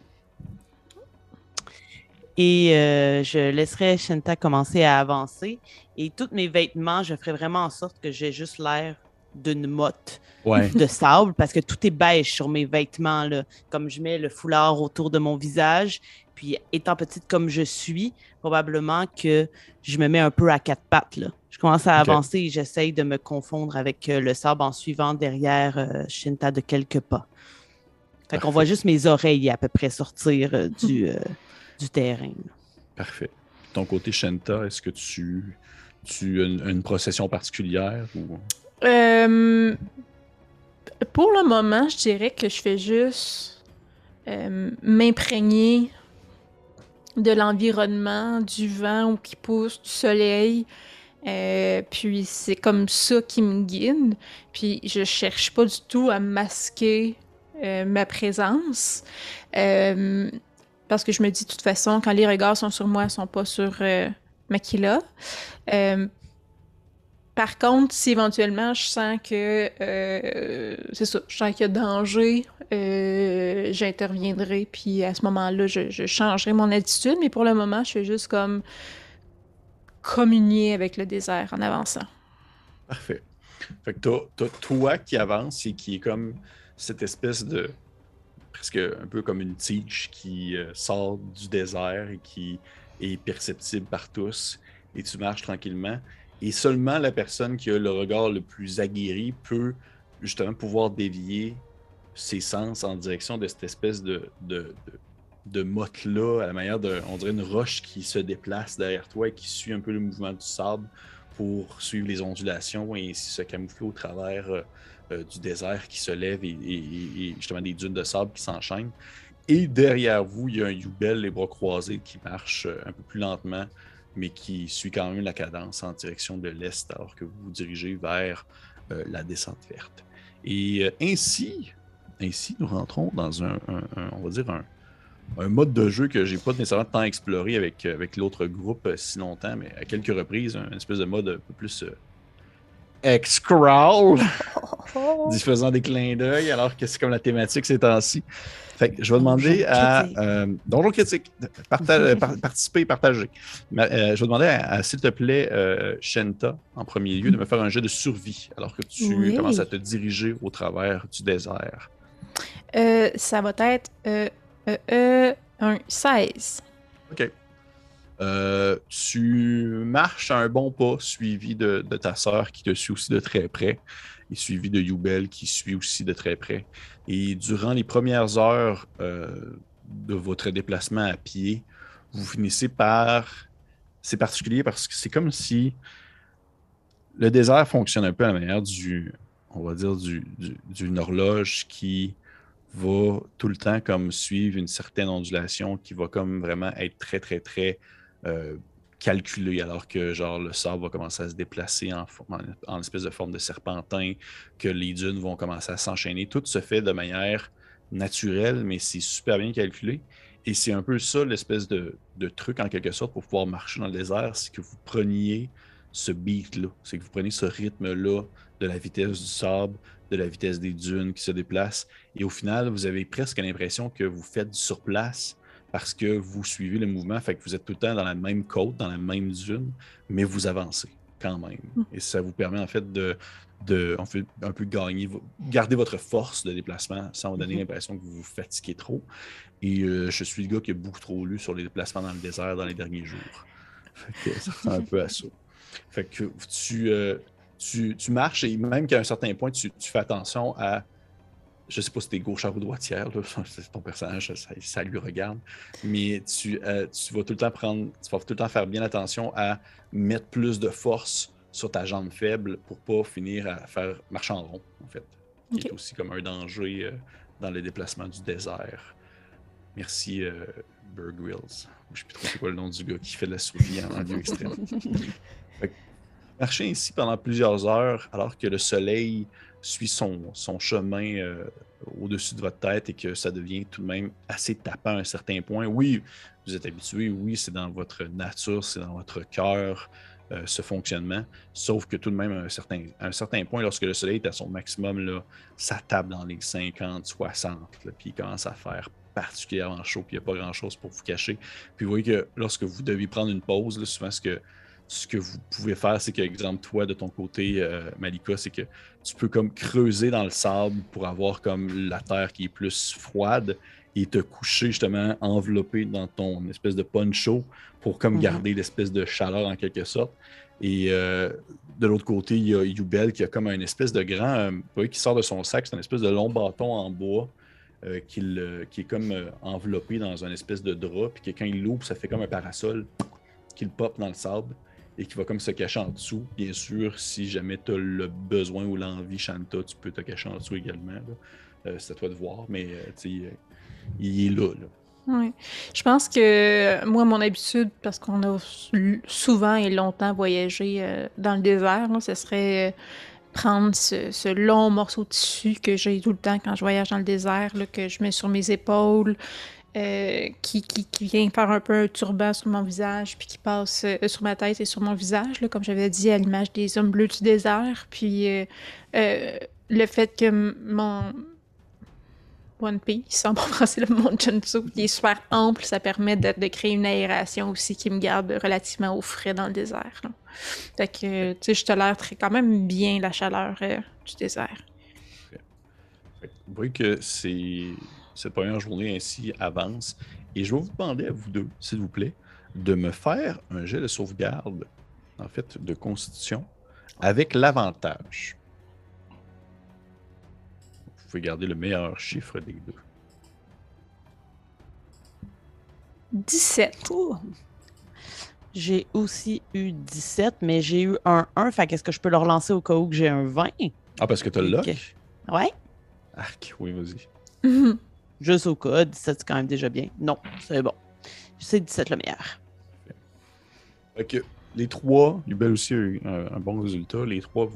Et euh, je laisserai Shanta commencer à avancer. Et tous mes vêtements, je ferai vraiment en sorte que j'ai juste l'air d'une motte Ouais. de sable parce que tout est beige sur mes vêtements. Là. Comme je mets le foulard autour de mon visage. Puis étant petite comme je suis, probablement que je me mets un peu à quatre pattes. Là. Je commence à avancer et j'essaye de me confondre avec euh, le sable en suivant derrière euh, Shinta de quelques pas. Fait qu'on voit juste mes oreilles à peu près sortir euh, du, euh, du terrain. Parfait. Ton côté Shenta, est-ce que tu, tu as une, une procession particulière ou? Euh, pour le moment, je dirais que je fais juste euh, m'imprégner de l'environnement, du vent qui pousse, du soleil. Euh, puis c'est comme ça qui me guide. Puis je cherche pas du tout à masquer euh, ma présence. Euh, parce que je me dis de toute façon, quand les regards sont sur moi, ils sont pas sur euh, Makila. Euh, par contre, si éventuellement je sens que euh, c'est ça, je sens qu'il y a danger, euh, j'interviendrai, puis à ce moment-là, je, changerai mon attitude, mais pour le moment, je fais juste comme communier avec le désert en avançant. Parfait. Fait que t'as toi qui avance et qui est comme cette espèce de. Presque un peu comme une tige qui euh, sort du désert et qui est perceptible par tous. Et tu marches tranquillement. Et seulement la personne qui a le regard le plus aguerri peut justement pouvoir dévier ses sens en direction de cette espèce de, de, motte-là, à la manière de, roche qui se déplace derrière toi et qui suit un peu le mouvement du sable pour suivre les ondulations et ainsi se camoufler au travers euh, du désert qui se lève et, justement des dunes de sable qui s'enchaînent. Et derrière vous, il y a un Youbel, les bras croisés, qui marche euh, un peu plus lentement, mais qui suit quand même la cadence en direction de l'est alors que vous vous dirigez vers euh, la descente verte. Et ainsi, ainsi, nous rentrons dans un, un- on va dire un, mode de jeu que j'ai pas nécessairement tant exploré avec, avec l'autre groupe si longtemps, mais à quelques reprises, un espèce de mode un peu plus X-Crawl, <laughs> faisant des clins d'œil, alors que c'est comme la thématique ces temps-ci. Fait que je vais demander à euh, Donjon Critique, parta- euh, par- <laughs> participer et partager. Mais, euh, je vais demander à, à, s'il te plaît, euh, Shenta, en premier lieu, de me faire un jet de survie alors que tu Oui. commences à te diriger au travers du désert. Euh, ça va être euh, un 16. OK. Euh, tu marches à un bon pas, suivi de, ta sœur qui te suit aussi de très près, et suivi de Youbel qui suit aussi de très près. Et durant les premières heures euh, de votre déplacement à pied, vous finissez par... C'est particulier parce que c'est comme si le désert fonctionne un peu à la manière du, on va dire, d'une horloge qui va tout le temps comme suivre une certaine ondulation qui va comme vraiment être très, très, très euh, calculée, alors que genre le sable va commencer à se déplacer en, espèce de forme de serpentin, que les dunes vont commencer à s'enchaîner. Tout se fait de manière naturelle, mais c'est super bien calculé. Et c'est un peu ça l'espèce de, de, truc en quelque sorte pour pouvoir marcher dans le désert, c'est que vous preniez ce beat-là, c'est que vous prenez ce rythme-là de la vitesse du sable, de la vitesse des dunes qui se déplacent. Et au final, vous avez presque l'impression que vous faites du surplace parce que vous suivez le mouvement, fait que vous êtes tout le temps dans la même côte, dans la même dune, mais vous avancez quand même. Mm. Et ça vous permet en fait de, de fait, un peu gagner, garder votre force de déplacement sans vous donner mm-hmm. l'impression que vous vous fatiguez trop. Et euh, je suis le gars qui a beaucoup trop lu sur les déplacements dans le désert dans les derniers jours. <laughs> Fait que ça ressemble un peu à ça. Fait que tu, euh, tu, marches et même qu'à un certain point, tu, fais attention à. Je sais pas si t'es gauchère ou droitière, <laughs> c'est ton personnage, ça, lui regarde. Mais tu, euh, tu vas tout le temps prendre. Tu vas tout le temps faire bien attention à mettre plus de force sur ta jambe faible pour pas finir à faire marcher en rond, en fait. Qui est aussi comme un danger euh, dans les déplacements du désert. Merci, euh, Berg Wills. Je sais plus trop c'est quoi le nom du gars qui fait de la survie en lieu extrême. <laughs> marcher ainsi pendant plusieurs heures alors que le soleil suit son, chemin euh, au-dessus de votre tête et que ça devient tout de même assez tapant à un certain point. Oui, vous êtes habitué, oui, c'est dans votre nature, c'est dans votre cœur euh, ce fonctionnement, sauf que tout de même à un certain, point, lorsque le soleil est à son maximum, là, ça tape dans les 50, 60, puis il commence à faire particulièrement chaud, puis il n'y a pas grand-chose pour vous cacher. Puis vous voyez que lorsque vous devez prendre une pause, souvent ce que ce que vous pouvez faire, c'est que, exemple, toi, de ton côté, euh, Malika, c'est que tu peux comme creuser dans le sable pour avoir comme la terre qui est plus froide et te coucher justement enveloppé dans ton espèce de poncho pour comme mhm. garder l'espèce de chaleur en quelque sorte. Et euh, de l'autre côté, il y a Yubel qui a comme un espèce de grand, euh, qui sort de son sac, c'est un espèce de long bâton en bois qui, qui, est comme enveloppé dans un espèce de drap, puis que quand il l'ouvre, ça fait comme un parasol qui le pop dans le sable et qui va comme se cacher en dessous. Bien sûr, si jamais tu as le besoin ou l'envie, Shanta, tu peux te cacher en dessous également. Euh, c'est à toi de voir, mais euh, il est là. Oui. Je pense que moi, mon habitude, parce qu'on a souvent et longtemps voyagé euh, dans le désert, ce serait prendre ce, long morceau de tissu que j'ai tout le temps quand je voyage dans le désert, que je mets sur mes épaules, euh, qui, qui, vient faire un peu un turban sur mon visage, puis qui passe euh, sur ma tête et sur mon visage, là, comme j'avais dit, à l'image des hommes bleus du désert. Puis euh, le fait que mon One Piece, en bon français, le mon jumpsuit, qui est super ample, ça permet de, créer une aération aussi qui me garde relativement au frais dans le désert. Fait que, tu sais, je tolère très, quand même bien la chaleur du désert. Vous voyez que c'est cette première journée ainsi avance. Et je vais vous demander à vous deux, s'il vous plaît, de me faire un jet de sauvegarde, en fait, de constitution, avec l'avantage. Vous pouvez garder le meilleur chiffre des deux. 17. J'ai aussi eu 17, mais j'ai eu un 1. Fait qu'est-ce que je peux le relancer au cas où j'ai un 20? Ah, parce que tu as le lock? Ouais. Arc, oui, vas-y. <laughs> Juste au code, 17, c'est quand même déjà bien. Non, c'est bon. C'est 17 le meilleur. Les trois, Yubel aussi a eu un, bon résultat. Les trois,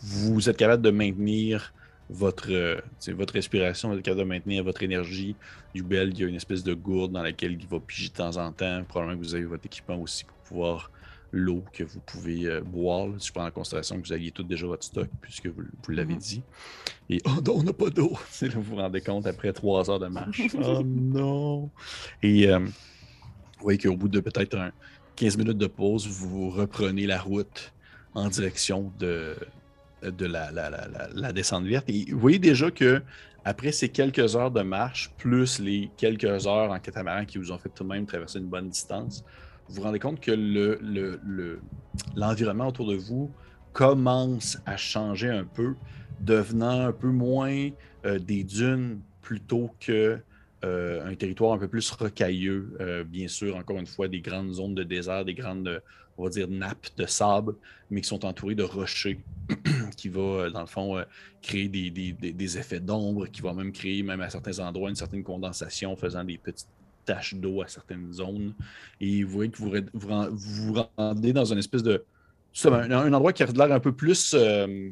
vous, êtes capable de maintenir votre, euh, votre respiration, vous êtes capable de maintenir votre énergie. Yubel, il y a une espèce de gourde dans laquelle il va piger de temps en temps. Probablement que vous avez votre équipement aussi pour pouvoir l'eau que vous pouvez euh, boire. Si je prends en considération que vous aviez tout déjà votre stock, puisque vous, l'avez mhm. dit. Et oh non, on n'a pas d'eau. <laughs> vous vous rendez compte après trois heures de marche. <laughs> oh non. Et euh, vous voyez qu'au bout de peut-être 15 minutes de pause, vous reprenez la route en direction de, de la, la, descente verte. Et vous voyez déjà que après ces quelques heures de marche, plus les quelques heures en catamaran qui vous ont fait tout de même traverser une bonne distance, vous vous rendez compte que l'environnement le, autour de vous commence à changer un peu, devenant un peu moins euh, des dunes plutôt que euh, un territoire un peu plus rocailleux. Euh, bien sûr, encore une fois, des grandes zones de désert, des grandes, on va dire, nappes de sable, mais qui sont entourées de rochers <clears throat> qui va, dans le fond, créer des, des effets d'ombre, qui va même créer, même à certains endroits, une certaine condensation, faisant des petites taches d'eau à certaines zones. Et vous voyez que vous vous, rendez dans une espèce de. Un, endroit qui a l'air un peu plus. Euh,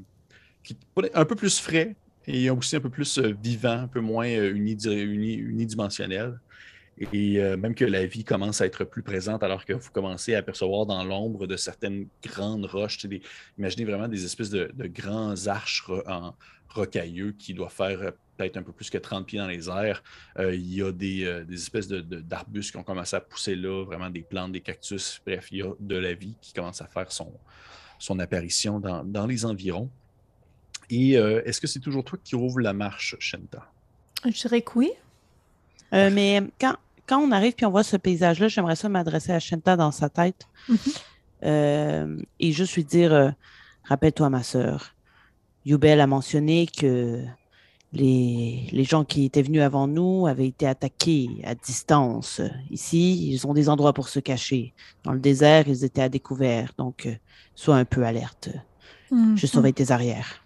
un peu plus frais et aussi un peu plus euh, vivant, un peu moins euh, unidimensionnel. Et même que la vie commence à être plus présente alors que vous commencez à apercevoir dans l'ombre de certaines grandes roches. Imaginez vraiment des espèces de, grands arches en rocailleux qui doivent faire peut-être un peu plus que 30 pieds dans les airs. Euh, il y a des, euh, espèces d'arbustes qui ont commencé à pousser là, vraiment des plantes, des cactus. Bref, il y a de la vie qui commence à faire son, son apparition dans, les environs. Et euh, est-ce que c'est toujours toi qui rouvre la marche, Shenta? Je dirais que oui. mais quand, quand on arrive et on voit ce paysage-là, j'aimerais ça m'adresser à Shenta dans sa tête mm-hmm. et juste lui dire Rappelle-toi, ma sœur, Yubel a mentionné que les, gens qui étaient venus avant nous avaient été attaqués à distance. Ici, ils ont des endroits pour se cacher. Dans le désert, ils étaient à découvert. Donc, euh, sois un peu alerte. Je mhm. surveille tes arrières.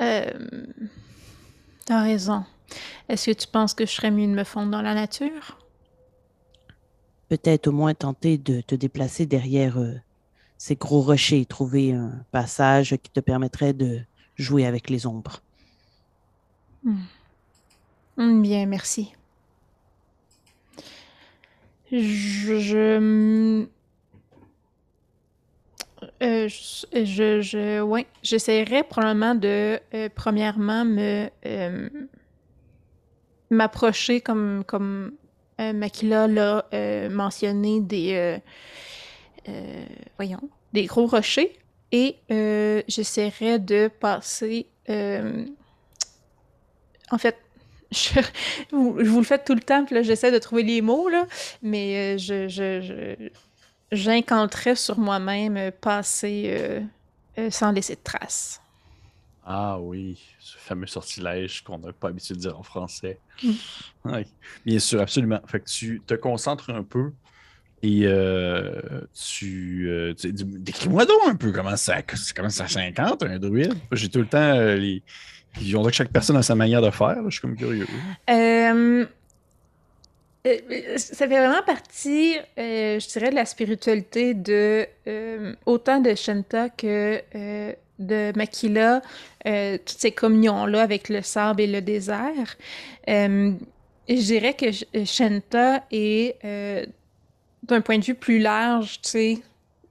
Euh, T'as raison. Est-ce que tu penses que je serais mieux de me fondre dans la nature? Peut-être au moins tenter de te déplacer derrière euh, ces gros rochers, trouver un passage qui te permettrait de jouer avec les ombres. Hmm. Bien, merci. Je. je... Euh, je, je, ouais, j'essaierais probablement de, euh, premièrement, me euh, m'approcher comme, comme Makila l'a mentionné des, voyons, des gros rochers et j'essaierais de passer en fait, <laughs> je, vous, le faites tout le temps, puis là, j'essaie de trouver les mots, là, mais euh, je, je, j'incanterais sur moi-même euh, passer euh, sans laisser de traces. Ah oui, ce fameux sortilège qu'on n'a pas l'habitude de dire en français. Mm. Oui, bien sûr, absolument. Fait que tu te concentres un peu et tu, Décris-moi donc un peu comment ça, comment ça 50 un druide? J'ai tout le temps les, on dirait que chaque personne a sa manière de faire. je suis comme curieux. Euh, euh, ça fait vraiment partie, euh, je dirais, de la spiritualité de autant de Shanta que de Makila, toutes ces communions-là avec le sable et le désert. je dirais que Shanta est, d'un point de vue plus large, tu sais,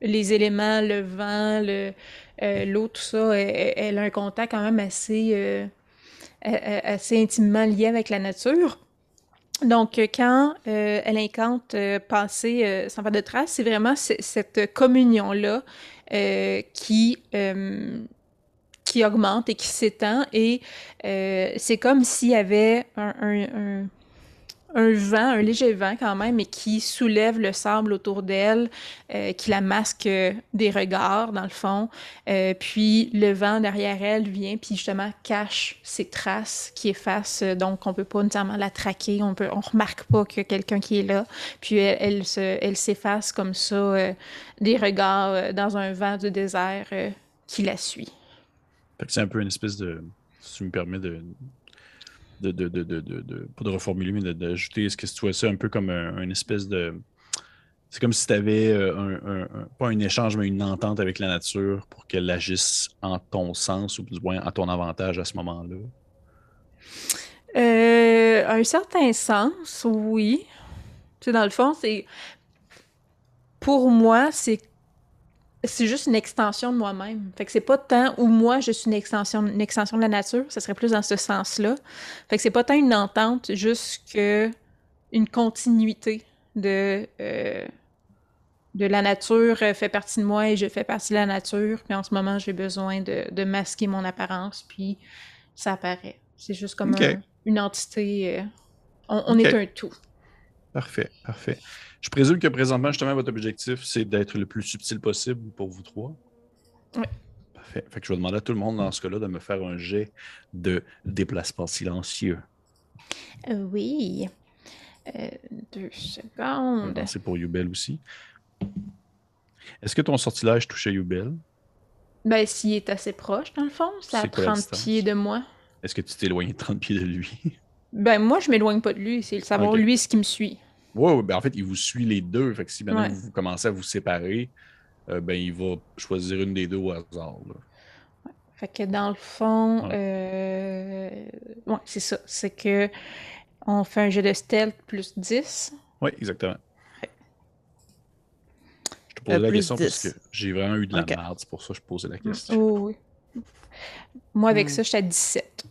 les éléments, le vent, le, euh, l'eau, tout ça, elle, a un contact quand même assez, euh, assez intimement lié avec la nature. Donc, quand euh, elle incante passer sans faire de traces, c'est vraiment cette communion-là qui, qui augmente et qui s'étend. Et c'est comme s'il y avait un vent, un léger vent quand même, mais qui soulève le sable autour d'elle, euh, qui la masque euh, des regards dans le fond. Euh, puis le vent derrière elle vient, puis justement cache ses traces qui effacent, donc on peut pas nécessairement la traquer, on peut, on remarque pas a quelqu'un qui est là. Puis elle, se, elle s'efface comme ça des regards dans un vent de désert qui la suit. c'est un peu une espèce de, si tu me permets de de, de, de, de, pas de reformuler, mais d'ajouter, est-ce que tu vois ça un peu comme un, espèce de. C'est comme si tu avais euh, un, pas un échange, mais une entente avec la nature pour qu'elle agisse en ton sens ou du moins à ton avantage à ce moment-là? Euh, un certain sens, oui. Tu sais, dans le fond, c'est. Pour moi, c'est c'est juste une extension de moi-même. Fait que c'est pas tant où moi je suis une extension, une extension de la nature, ça serait plus dans ce sens-là. Fait que c'est pas tant une entente, juste que une continuité de euh, de la nature fait partie de moi et je fais partie de la nature. Puis en ce moment, j'ai besoin de, masquer mon apparence, puis ça apparaît. C'est juste comme une entité. Euh, on, est un tout. Parfait, parfait. Je présume que présentement, justement, votre objectif, c'est d'être le plus subtil possible pour vous trois? Oui. Parfait. Fait que je vais demander à tout le monde dans ce cas-là de me faire un jet de déplacement silencieux. Euh, oui. Euh, deux secondes. C'est pour Yubel aussi. Est-ce que ton sortilège touchait Yubel? Ben, s'il est assez proche, dans le fond, c'est à C'est quoi la 30 distance? pieds de moi. Est-ce que tu de 30 pieds de lui? Ben, moi, je m'éloigne pas de lui. C'est le savoir, lui, ce qui me suit. Oui, ben en fait, il vous suit les deux. Fait que si maintenant Ouais. vous commencez à vous séparer, euh, ben il va choisir une des deux au hasard. là. Fait que dans le fond, Ouais. euh, ouais, c'est ça. C'est que on fait un jet de stealth plus 10. Oui, exactement. Je te posais Euh, la question parce 10. que j'ai vraiment eu de la merde. C'est pour ça que je posais la question. Oh, oui. Moi, avec Hmm. ça, j'étais à 17.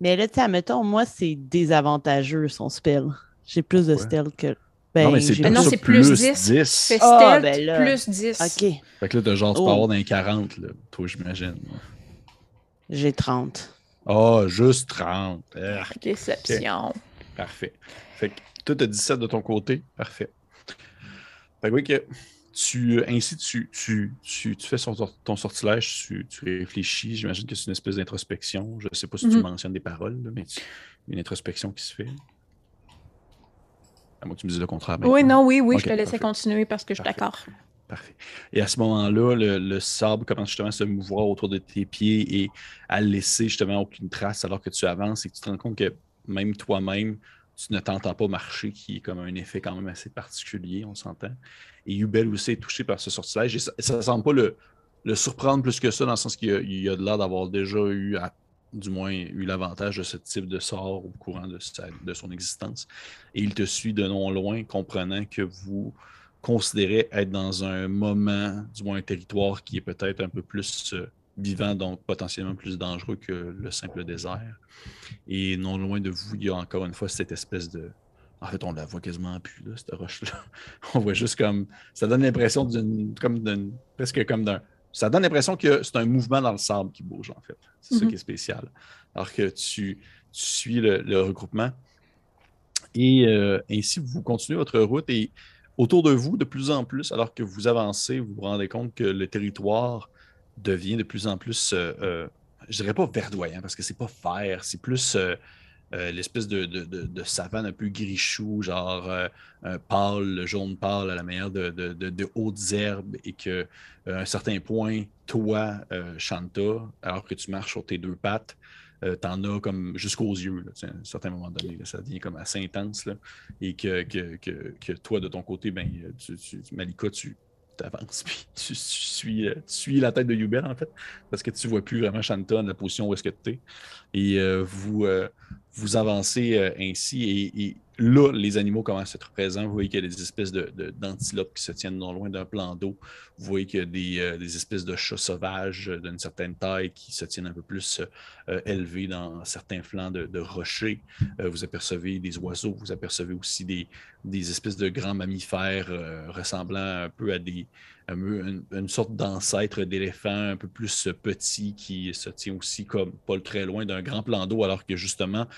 Mais là, tu sais, admettons, moi, c'est désavantageux son spell. J'ai plus de stealth que. Ben, non, mais c'est j'ai pour non, c'est plus 10. dix. Fais Ah, stealth ben là. plus 10. Ok, Fait que là, t'as genre, tu peux Oh. avoir dans les 40, là, toi, j'imagine. j'ai 30. Ah, juste 30. Ah, Déception. parfait. Fait que toi, t'as 17 de ton côté. Parfait. Fait que oui, que tu, ainsi, tu, tu, tu, tu fais son- ton sortilège, tu, tu réfléchis. J'imagine que c'est une espèce d'introspection. Je ne sais pas si tu Mhm. mentionnes des paroles, là, mais tu- une introspection qui se fait. À moi, tu me dis le contraire. Oui, maintenant. non, oui, oui, je te laissais parfait. continuer parce que je suis d'accord. Parfait. Et à ce moment-là, le, le sable commence justement à se mouvoir autour de tes pieds et à laisser justement aucune trace alors que tu avances et que tu te rends compte que même toi-même, tu ne t'entends pas marcher, qui est comme un effet quand même assez particulier, on s'entend. Et Yubel aussi est touché par ce sortilège. Et ça ne semble pas le, le surprendre plus que ça, dans le sens qu'il y a, il y a de l'air d'avoir déjà eu, à- du moins, eu l'avantage de ce type de sort au courant de, sa- de son existence. Et il te suit de non loin, comprenant que vous considérez être dans un moment, du moins un territoire qui est peut-être un peu plus euh, vivant, donc potentiellement plus dangereux que le simple désert. Et non loin de vous, il y a encore une fois cette espèce de. En fait, on la voit quasiment plus, là, cette roche-là. <laughs> On voit juste comme. Ça donne l'impression d'une. Presque comme d'un. Ça donne l'impression que c'est un mouvement dans le sable qui bouge, en fait. C'est ça Mhm. qui est spécial. Alors que tu, tu suis le, le regroupement. Et euh, ainsi, vous continuez votre route et autour de vous, de plus en plus, alors que vous avancez, vous vous rendez compte que le territoire devient de plus en plus, euh, euh, je dirais pas verdoyant, parce que c'est pas vert, c'est plus euh, l'espèce de, savane un peu grichou, genre euh, pâle, le jaune pâle à la manière de, hautes herbes, et que euh, un certain point, toi, Shanta, alors que tu marches sur tes deux pattes, t'en as comme jusqu'aux yeux. à un certain moment donné, ça devient comme assez intense. et que, que, toi, de ton côté, ben, tu, tu- Malika, tu t'avances, <laughs> puis tu, tu suis, euh, tu suis la tête de Yubel, en fait, parce que tu vois plus vraiment Shanta dans la position où est-ce que tu es. Et euh, vous, euh, vous avancez ainsi, et là, les animaux commencent à être présents. Vous voyez qu'il y a des espèces de, de- d'antilopes qui se tiennent non loin d'un plan d'eau. Vous voyez qu'il y a des, euh, espèces de chats sauvages euh, d'une certaine taille qui se tiennent un peu plus euh, élevés dans certains flancs de, rochers. Vous apercevez des oiseaux, vous apercevez aussi des, espèces de grands mammifères ressemblant un peu à des une sorte d'ancêtre d'éléphant un peu plus petit qui se tient aussi comme pas très loin d'un grand plan d'eau alors que justement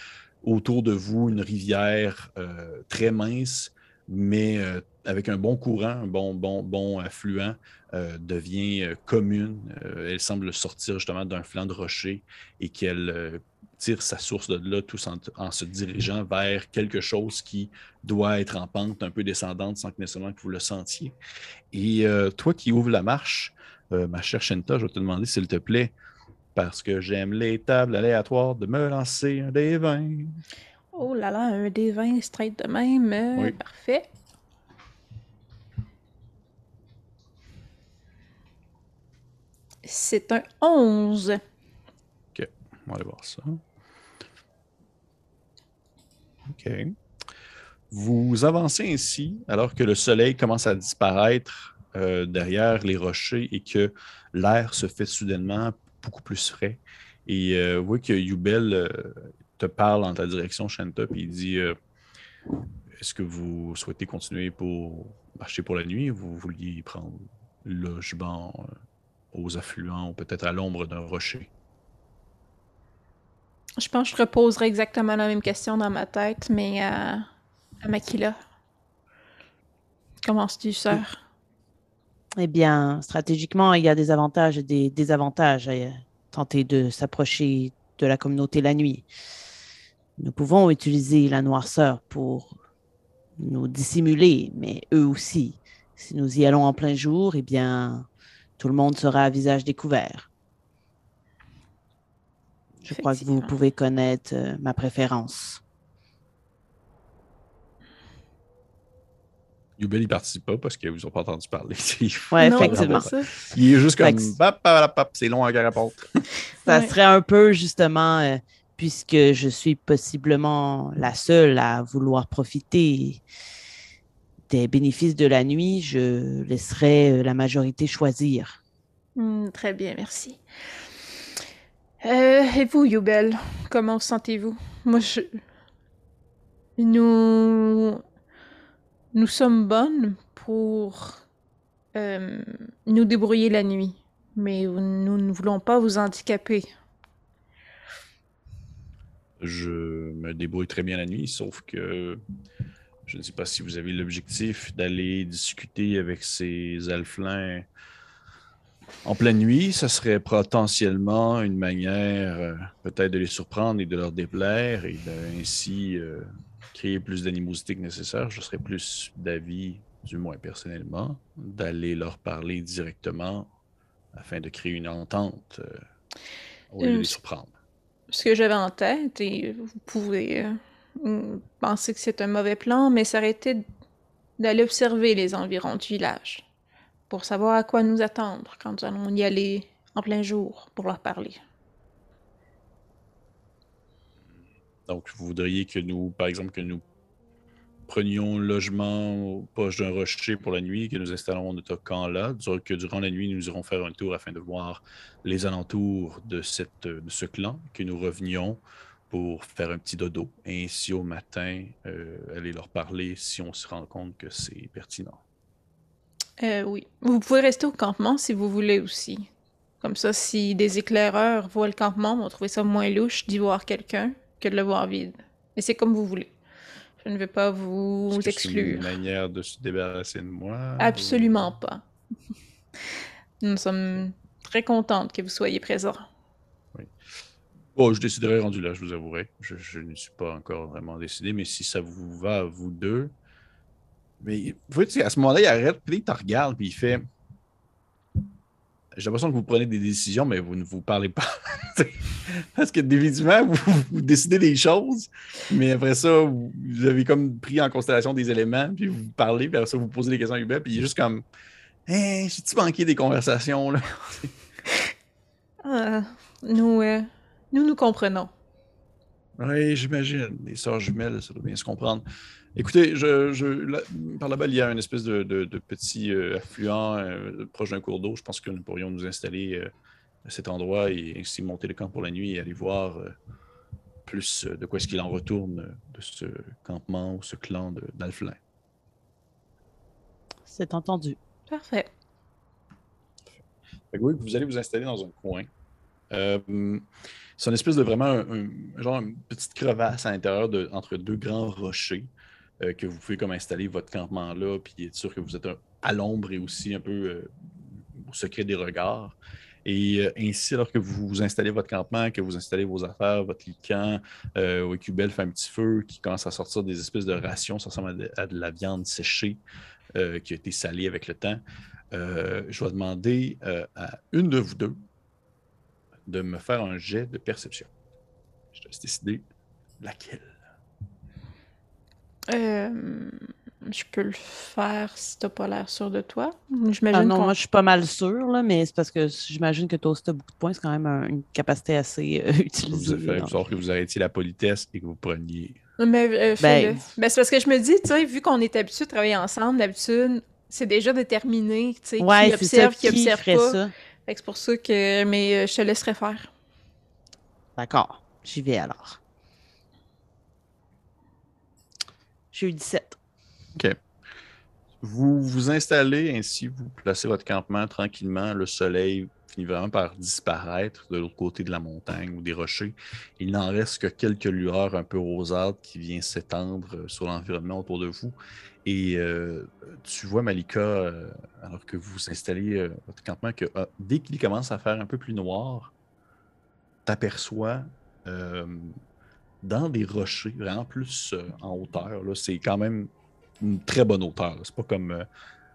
autour de vous une rivière euh, très mince mais euh, avec un bon courant, un bon, bon, bon affluent, euh, devient commune. Elle semble sortir justement d'un flanc de rocher et qu'elle tire sa source de là tout en, se dirigeant vers quelque chose qui doit être en pente un peu descendante sans que nécessairement que vous le sentiez. Et toi qui ouvres la marche, ma chère Shenta, je vais te demander s'il te plaît, parce que j'aime les tables aléatoires, de me lancer un des 20. Oh là là, un des 20 straight de même. euh, Oui. Parfait. C'est un 11. On va aller voir ça. OK. Vous avancez ainsi alors que le soleil commence à disparaître euh, derrière les rochers et que l'air se fait soudainement beaucoup plus frais. Et euh, voyez que Yubel euh, te parle en ta direction, Shanta, puis il dit euh, Est-ce que vous souhaitez continuer pour marcher pour la nuit ou vous vouliez prendre logement euh, aux affluents ou peut-être à l'ombre d'un rocher? Je pense que je reposerai exactement la même question dans ma tête, mais à, Makila. Commences-tu, sœur? Eh bien, stratégiquement, il y a des avantages et des désavantages à tenter de s'approcher de la communauté la nuit. Nous pouvons utiliser la noirceur pour nous dissimuler, mais eux aussi. Si nous y allons en plein jour, eh bien, tout le monde sera à visage découvert. Je crois que vous pouvez connaître euh, ma préférence. Yubel, il participe pas parce qu'ils vous ont pas entendu parler. <laughs> oui, effectivement. Il est juste comme c'est long à répondre. <laughs> ça serait un peu justement, euh, puisque je suis possiblement la seule à vouloir profiter des bénéfices de la nuit, je laisserai euh, la majorité choisir. Hmm, très bien, merci. Euh, et vous, Yubel, comment vous sentez-vous? Moi, je. Nous. Nous sommes bonnes pour euh, nous débrouiller la nuit, mais nous ne voulons pas vous handicaper. Je me débrouille très bien la nuit, sauf que je ne sais pas si vous avez l'objectif d'aller discuter avec ces alflins en pleine nuit. Ça serait potentiellement une manière euh, peut-être de les surprendre et de leur déplaire et ainsi euh, créer plus d'animosité que nécessaire. Je serais plus d'avis, du moins personnellement, d'aller leur parler directement afin de créer une entente euh, au lieu de les surprendre. Ce que j'avais en tête, et vous pouvez euh, penser que c'est un mauvais plan, mais été d'aller observer les environs du village pour savoir à quoi nous attendre quand nous allons y aller en plein jour pour leur parler. Donc, vous voudriez que nous, par exemple, que nous prenions logement poche d'un rocher pour la nuit, que nous installons notre camp là, que durant la nuit, nous irons faire un tour afin de voir les alentours de, cette, ce clan, que nous revenions pour faire un petit dodo, et ainsi au matin, euh, aller leur parler si on se rend compte que c'est pertinent. Euh, oui. Vous pouvez rester au campement si vous voulez aussi. Comme ça, si des éclaireurs voient le campement, vont trouver ça moins louche d'y voir quelqu'un que de le voir vide. Et c'est comme vous voulez. Je ne vais pas vous exclure. C'est une manière de se débarrasser de moi. Absolument pas. <laughs> Nous sommes très contentes que vous soyez présents. Oui. Bon, je déciderai rendu là, je vous avouerai. Je, je, ne suis pas encore vraiment décidé, mais si ça vous va, vous deux. Mais vous voyez, à ce moment-là, il arrête, puis il te regarde, puis il fait j'ai l'impression que vous prenez des décisions, mais vous ne vous parlez pas. <laughs> Parce que définitivement, vous, décidez des choses, mais après ça, vous, avez comme pris en considération des éléments, puis vous parlez, puis après ça, vous posez des questions à Hubert, puis il est juste comme Hey, j'ai-tu manqué des conversations là? Ah, <laughs> nous, euh, nous nous comprenons. Oui, j'imagine. Les sœurs jumelles, ça doit bien se comprendre. Écoutez, je, par là-bas, il y a une espèce de, petit euh, affluent euh, proche d'un cours d'eau. Je pense que nous pourrions nous installer euh, à cet endroit et ainsi monter le camp pour la nuit et aller voir plus de quoi est-ce qu'il en retourne de ce campement ou ce clan d'Alflin. C'est entendu. Parfait. oui, vous allez vous installer dans un coin. c'est une espèce de vraiment un, genre une petite crevasse à l'intérieur de, entre deux grands rochers. Euh, que vous pouvez comme installer votre campement là, puis être sûr que vous êtes à l'ombre et aussi un peu euh, au secret des regards. Et euh, ainsi, alors que vous, installez votre campement, que vous installez vos affaires, votre lit camp, euh, fait un petit feu qui commence à sortir des espèces de rations, ça ressemble à de, la viande séchée qui a été salée avec le temps. je vais demander à une de vous deux de me faire un jet de perception. Je te laisse décider laquelle. Euh, je peux le faire si t'as pas l'air sûr de toi. Ah non, moi je suis pas mal sûr, là, mais c'est parce que j'imagine que toi aussi t'as beaucoup de points, c'est quand même une capacité assez euh, <laughs> utilisée. Vous avez fait que vous arrêtiez la politesse et que vous preniez. Mais euh, ben, ben, c'est parce que je me dis, tu sais, vu qu'on est habitué de travailler ensemble, d'habitude, c'est déjà déterminé, tu sais, qui observe, qui, observe pas. Ça. c'est pour ça que. Mais je te laisserai faire. D'accord, j'y vais alors. J'ai eu 17. OK. Vous vous installez ainsi, vous placez votre campement tranquillement. Le soleil finit vraiment par disparaître de l'autre côté de la montagne ou des rochers. Il n'en reste que quelques lueurs un peu rosâtres qui viennent s'étendre euh, sur l'environnement autour de vous. Et euh, tu vois, Malika, euh, alors que vous installez votre campement, que dès qu'il commence à faire un peu plus noir, t'aperçois dans des rochers, vraiment plus euh, en hauteur. C'est quand même une très bonne hauteur. C'est pas comme euh,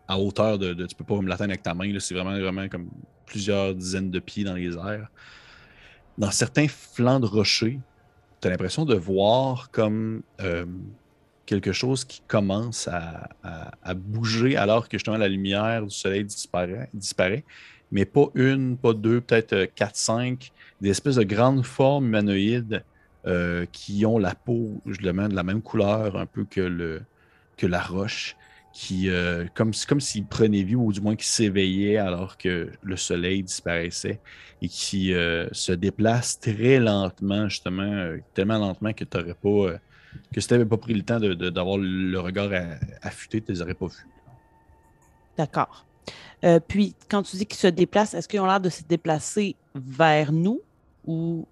à hauteur de, Tu peux pas me l'atteindre avec ta main. C'est vraiment, vraiment comme plusieurs dizaines de pieds dans les airs. Dans certains flancs de rochers, tu as l'impression de voir comme euh, quelque chose qui commence à, bouger alors que justement la lumière du soleil disparaît. Mais pas une, pas deux, peut-être quatre, cinq, des espèces de grandes formes humanoïdes euh, qui ont la peau justement de la même couleur un peu que, le, que la roche, qui, euh, comme, comme s'ils prenaient vie ou du moins qui s'éveillaient alors que le soleil disparaissait et qui euh, se déplacent très lentement, justement, tellement lentement que tu pas. euh, que si tu n'avais pas pris le temps d'avoir le regard affûté, tu ne les aurais pas vus. D'accord. Puis, quand tu dis qu'ils se déplacent, est-ce qu'ils ont l'air de se déplacer vers nous ou.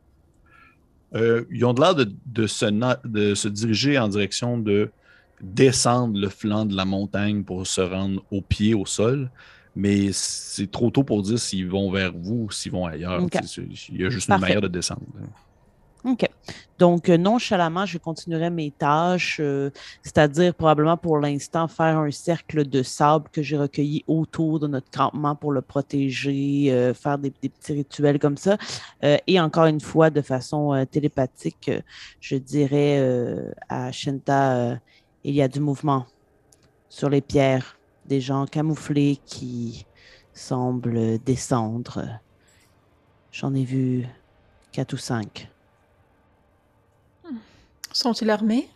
Euh, ils ont de l'air de, de se, de se diriger en direction de descendre le flanc de la montagne pour se rendre au pied, au sol. Mais c'est trop tôt pour dire s'ils vont vers vous ou s'ils vont ailleurs. Il y a juste Parfait. une manière de descendre. Donc, euh, nonchalamment, je continuerai mes tâches, euh, c'est-à-dire probablement pour l'instant faire un cercle de sable que j'ai recueilli autour de notre campement pour le protéger, euh, faire des, petits rituels comme ça. Et encore une fois, de façon télépathique, je dirais à Shenta, il y a du mouvement sur les pierres, des gens camouflés qui semblent descendre. J'en ai vu quatre ou cinq. Sont-ils armés?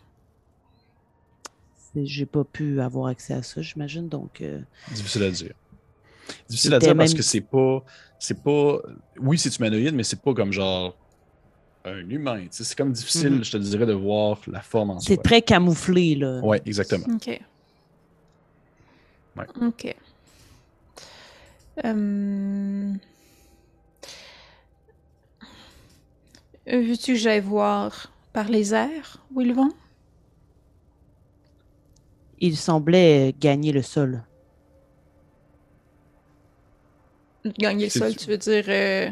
J'ai pas pu avoir accès à ça, j'imagine. Donc, euh, Difficile à dire. Difficile à dire parce que c'est pas. C'est pas. Oui, c'est humanoïde, mais c'est pas comme genre un humain. C'est comme difficile, Mhm. je te dirais, de voir la forme en c'est très camouflé, là. Oui, exactement. OK. Ouais. OK. Euh, Veux-tu que j'aille voir par les airs où ils vont? Il semblait euh, gagner le sol. Gagner le sol, tu veux dire... euh,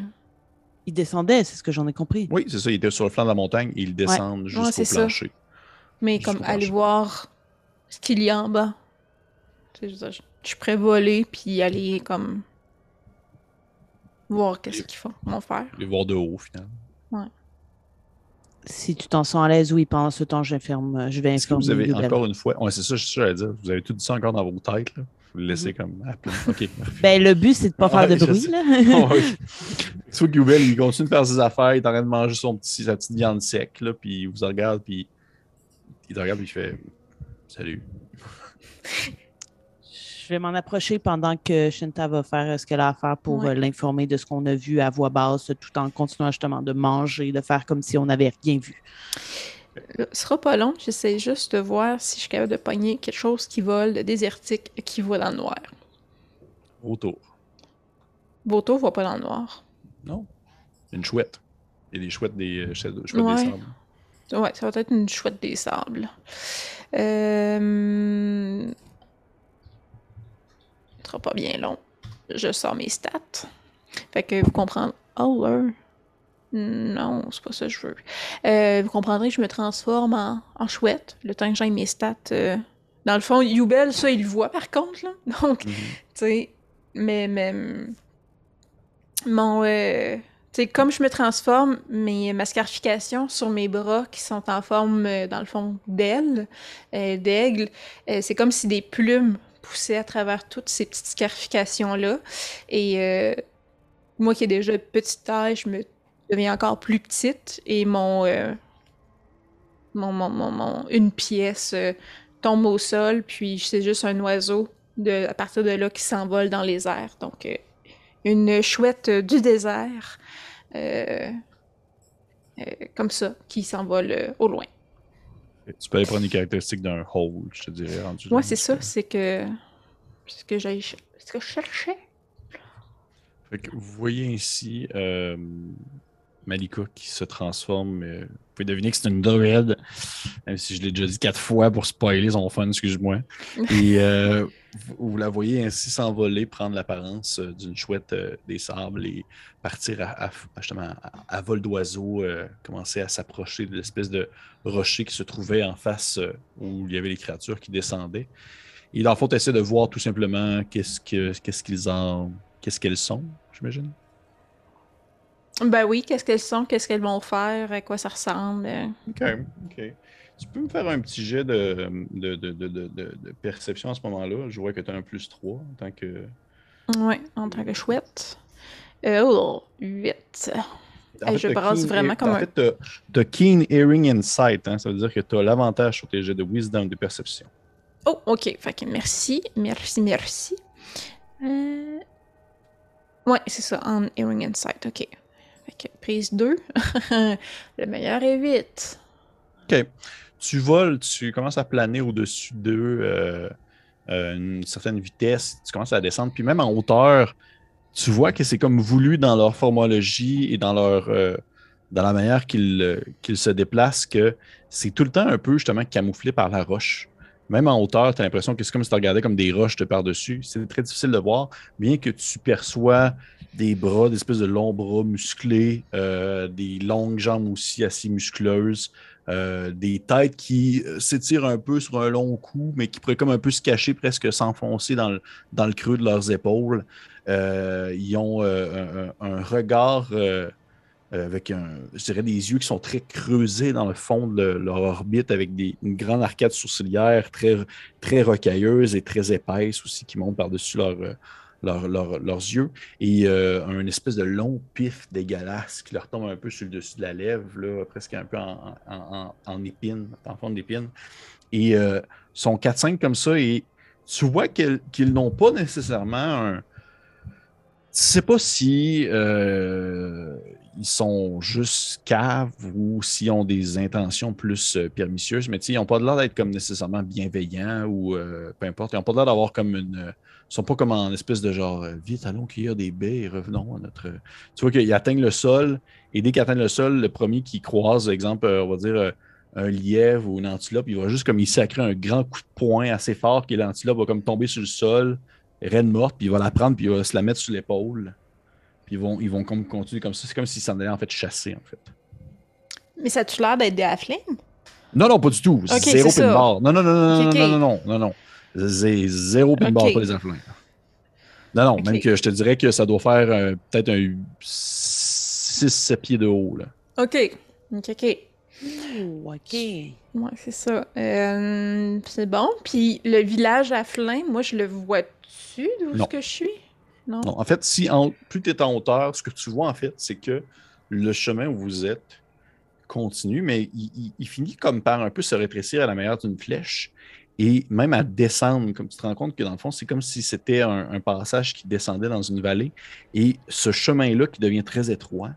Il descendait, c'est ce que j'en ai compris. Oui, c'est ça. Il était sur le flanc de la montagne et ils descendent jusqu'au c'est ça. plancher. Mais Jusqu'au comme aller voir ce qu'il y a en bas. Je, dire, je- je suis prêt à voler puis aller comme voir qu'est-ce qu'ils font, mon frère. Les voir de haut, finalement. Si tu t'en sens à l'aise, oui, pendant ce temps, j'informe, je vais informer vous avez encore une fois. Ouais, c'est ça, je suis à dire. Vous avez tout dit ça encore dans vos têtes. Là. Vous le laissez comme. à plein. OK. parfait. Ben, le but, c'est de pas faire Ouais, de <laughs> bruit, là. Oh. Soit que Goubel, il continue de faire ses affaires, il est en train de manger son petit, sa petite viande sec, là, puis il vous regarde, puis il te regarde, puis il fait Salut. Je vais m'en approcher pendant que Shinta va faire euh, ce qu'elle a à faire pour Ouais. euh, l'informer de ce qu'on a vu à voix basse, tout en continuant justement de manger, de faire comme si on n'avait rien vu. Ce sera pas long, j'essaie juste de voir si je suis capable de pogner quelque chose qui vole, de désertique, qui voit dans le noir. Autour. Boto voit pas dans le noir. Non. Une chouette. Il y a des chouettes des, euh, chouettes chouettes Ouais. des sables. Ouais, ça va être une chouette des sables. Euh... Ce sera pas bien long. Je sors mes stats. Fait que vous comprendrez. Oh, là. Non, c'est pas ça que je veux. Euh, vous comprendrez que je me transforme en, en chouette le temps que j'aille mes stats. euh. Dans le fond, Yubel, ça, il le voit par contre. Là. <laughs> Donc, Mhm. tu sais, mais, mais mon, euh, tu sais, comme je me transforme, mes, ma scarification sur mes bras qui sont en forme, euh, dans le fond, d'aile, d'aigle, c'est comme si des plumes poussaient à travers toutes ces petites scarifications-là. Et euh, moi qui ai déjà petite taille, je me deviens encore plus petite et mon, euh, une pièce euh, tombe au sol, puis c'est juste un oiseau à partir de là qui s'envole dans les airs. Donc, une chouette du désert, comme ça, qui s'envole au loin. Tu peux aller prendre les caractéristiques d'un hole, je te dirais. Ouais, c'est ça, c'est que. C'est ce que j'ai. Ce que je cherchais. Fait que vous voyez ici euh, Malika qui se transforme. euh, vous pouvez deviner que c'est une druide, même si je l'ai déjà dit quatre fois pour spoiler son fun, excuse-moi. <laughs> Et euh, vous, vous la voyez ainsi s'envoler, prendre l'apparence euh, d'une chouette euh, des sables et partir à, à- justement à, à vol d'oiseau, euh, commencer à s'approcher de l'espèce de rocher qui se trouvait en face euh, où il y avait les créatures qui descendaient. Et dans le fond, tu essaies de voir tout simplement qu'est-ce que qu'est-ce qu'ils en. qu'est-ce qu'elles sont, j'imagine? Ben oui, qu'est-ce qu'elles sont, qu'est-ce qu'elles vont faire, à quoi ça ressemble. OK. OK. Tu peux me faire un petit jet de, de, de, de, perception à ce moment-là? Je vois que tu as un plus 3 en tant que. Ouais, en tant que chouette. Euh, oh, 8. En Hey, je brasse vraiment comme en un- fait, t'as- t'as Keen Hearing Insight. Hein? Ça veut dire que tu as l'avantage sur tes jets de Wisdom de perception. Oh, ok. Fait que merci, merci, merci. Euh... Ouais, c'est ça, en Hearing Insight, ok. Fait que prise 2. <laughs> Le meilleur est 8. OK. Tu voles, tu commences à planer au-dessus d'eux euh, euh, une certaine vitesse, tu commences à descendre, puis même en hauteur, tu vois que c'est comme voulu dans leur formologie et dans leur euh, dans la manière qu'ils euh, qu'ils se déplacent que c'est tout le temps un peu justement camouflé par la roche. Même en hauteur, tu as l'impression que c'est comme si tu regardais comme des roches de par-dessus. C'est très difficile de voir, bien que tu perçois des bras, des espèces de longs bras musclés, des longues jambes aussi assez musculeuses, euh, des têtes qui euh, s'étirent un peu sur un long cou, mais qui pourraient comme un peu se cacher, presque s'enfoncer dans le, creux de leurs épaules. Euh, ils ont un, regard avec un, je dirais des yeux qui sont très creusés dans le fond de le- leur orbite, avec des, une grande arcade sourcilière très, très rocailleuse et très épaisse aussi qui monte par-dessus leur, leur- leur- leurs yeux. Et euh, un espèce de long pif dégueulasse qui leur tombe un peu sur le dessus de la lèvre, là, presque un peu en, en, en- épine, en forme d'épine. Et euh, sont 4-5 comme ça, et tu vois qu'ils n'ont pas nécessairement un. Tu sais pas si euh, ils sont juste caves ou s'ils ont des intentions plus euh, pernicieuses, mais ils n'ont pas l'air d'être comme nécessairement bienveillants ou peu importe. Ils n'ont pas l'air d'avoir comme une. Euh, sont pas comme en espèce de genre euh, vite, allons cueillir des baies et revenons à notre. Tu vois qu'ils atteignent le sol, et dès qu'ils atteignent le sol, le premier qui croise, exemple, euh, on va dire euh, un lièvre ou une antilope, il va juste comme il sacrer un grand coup de poing assez fort que l'antilope va comme tomber sur le sol, reine morte, puis il va la prendre, puis il va se la mettre sur l'épaule. Puis ils vont, ils vont comme continuer comme ça. C'est comme s'ils s'en allaient en fait chasser, en fait. Mais ça a-tu l'air d'être des halflings? Non, non, pas du tout. Ok, zéro c'est pin bar. Non, non, non, non, non, non, non, non, non. C'est zéro pin bar, Ok. pas les affluents. Non, non, même que je te dirais que ça doit faire euh, peut-être un 6-7 pieds de haut. Là. Ok. Ok, ok. Ouais, c'est ça. Euh, c'est bon. Puis le village à Flin, moi, je le vois-tu d'où est-ce que je suis? Non? Non, en fait, si en- plus tu es en hauteur, ce que tu vois, en fait, c'est que le chemin où vous êtes continue, mais il, il- il finit comme par un peu se rétrécir à la manière d'une flèche et même à descendre. Comme tu te rends compte que dans le fond, c'est comme si c'était un, un passage qui descendait dans une vallée. Et ce chemin-là qui devient très étroit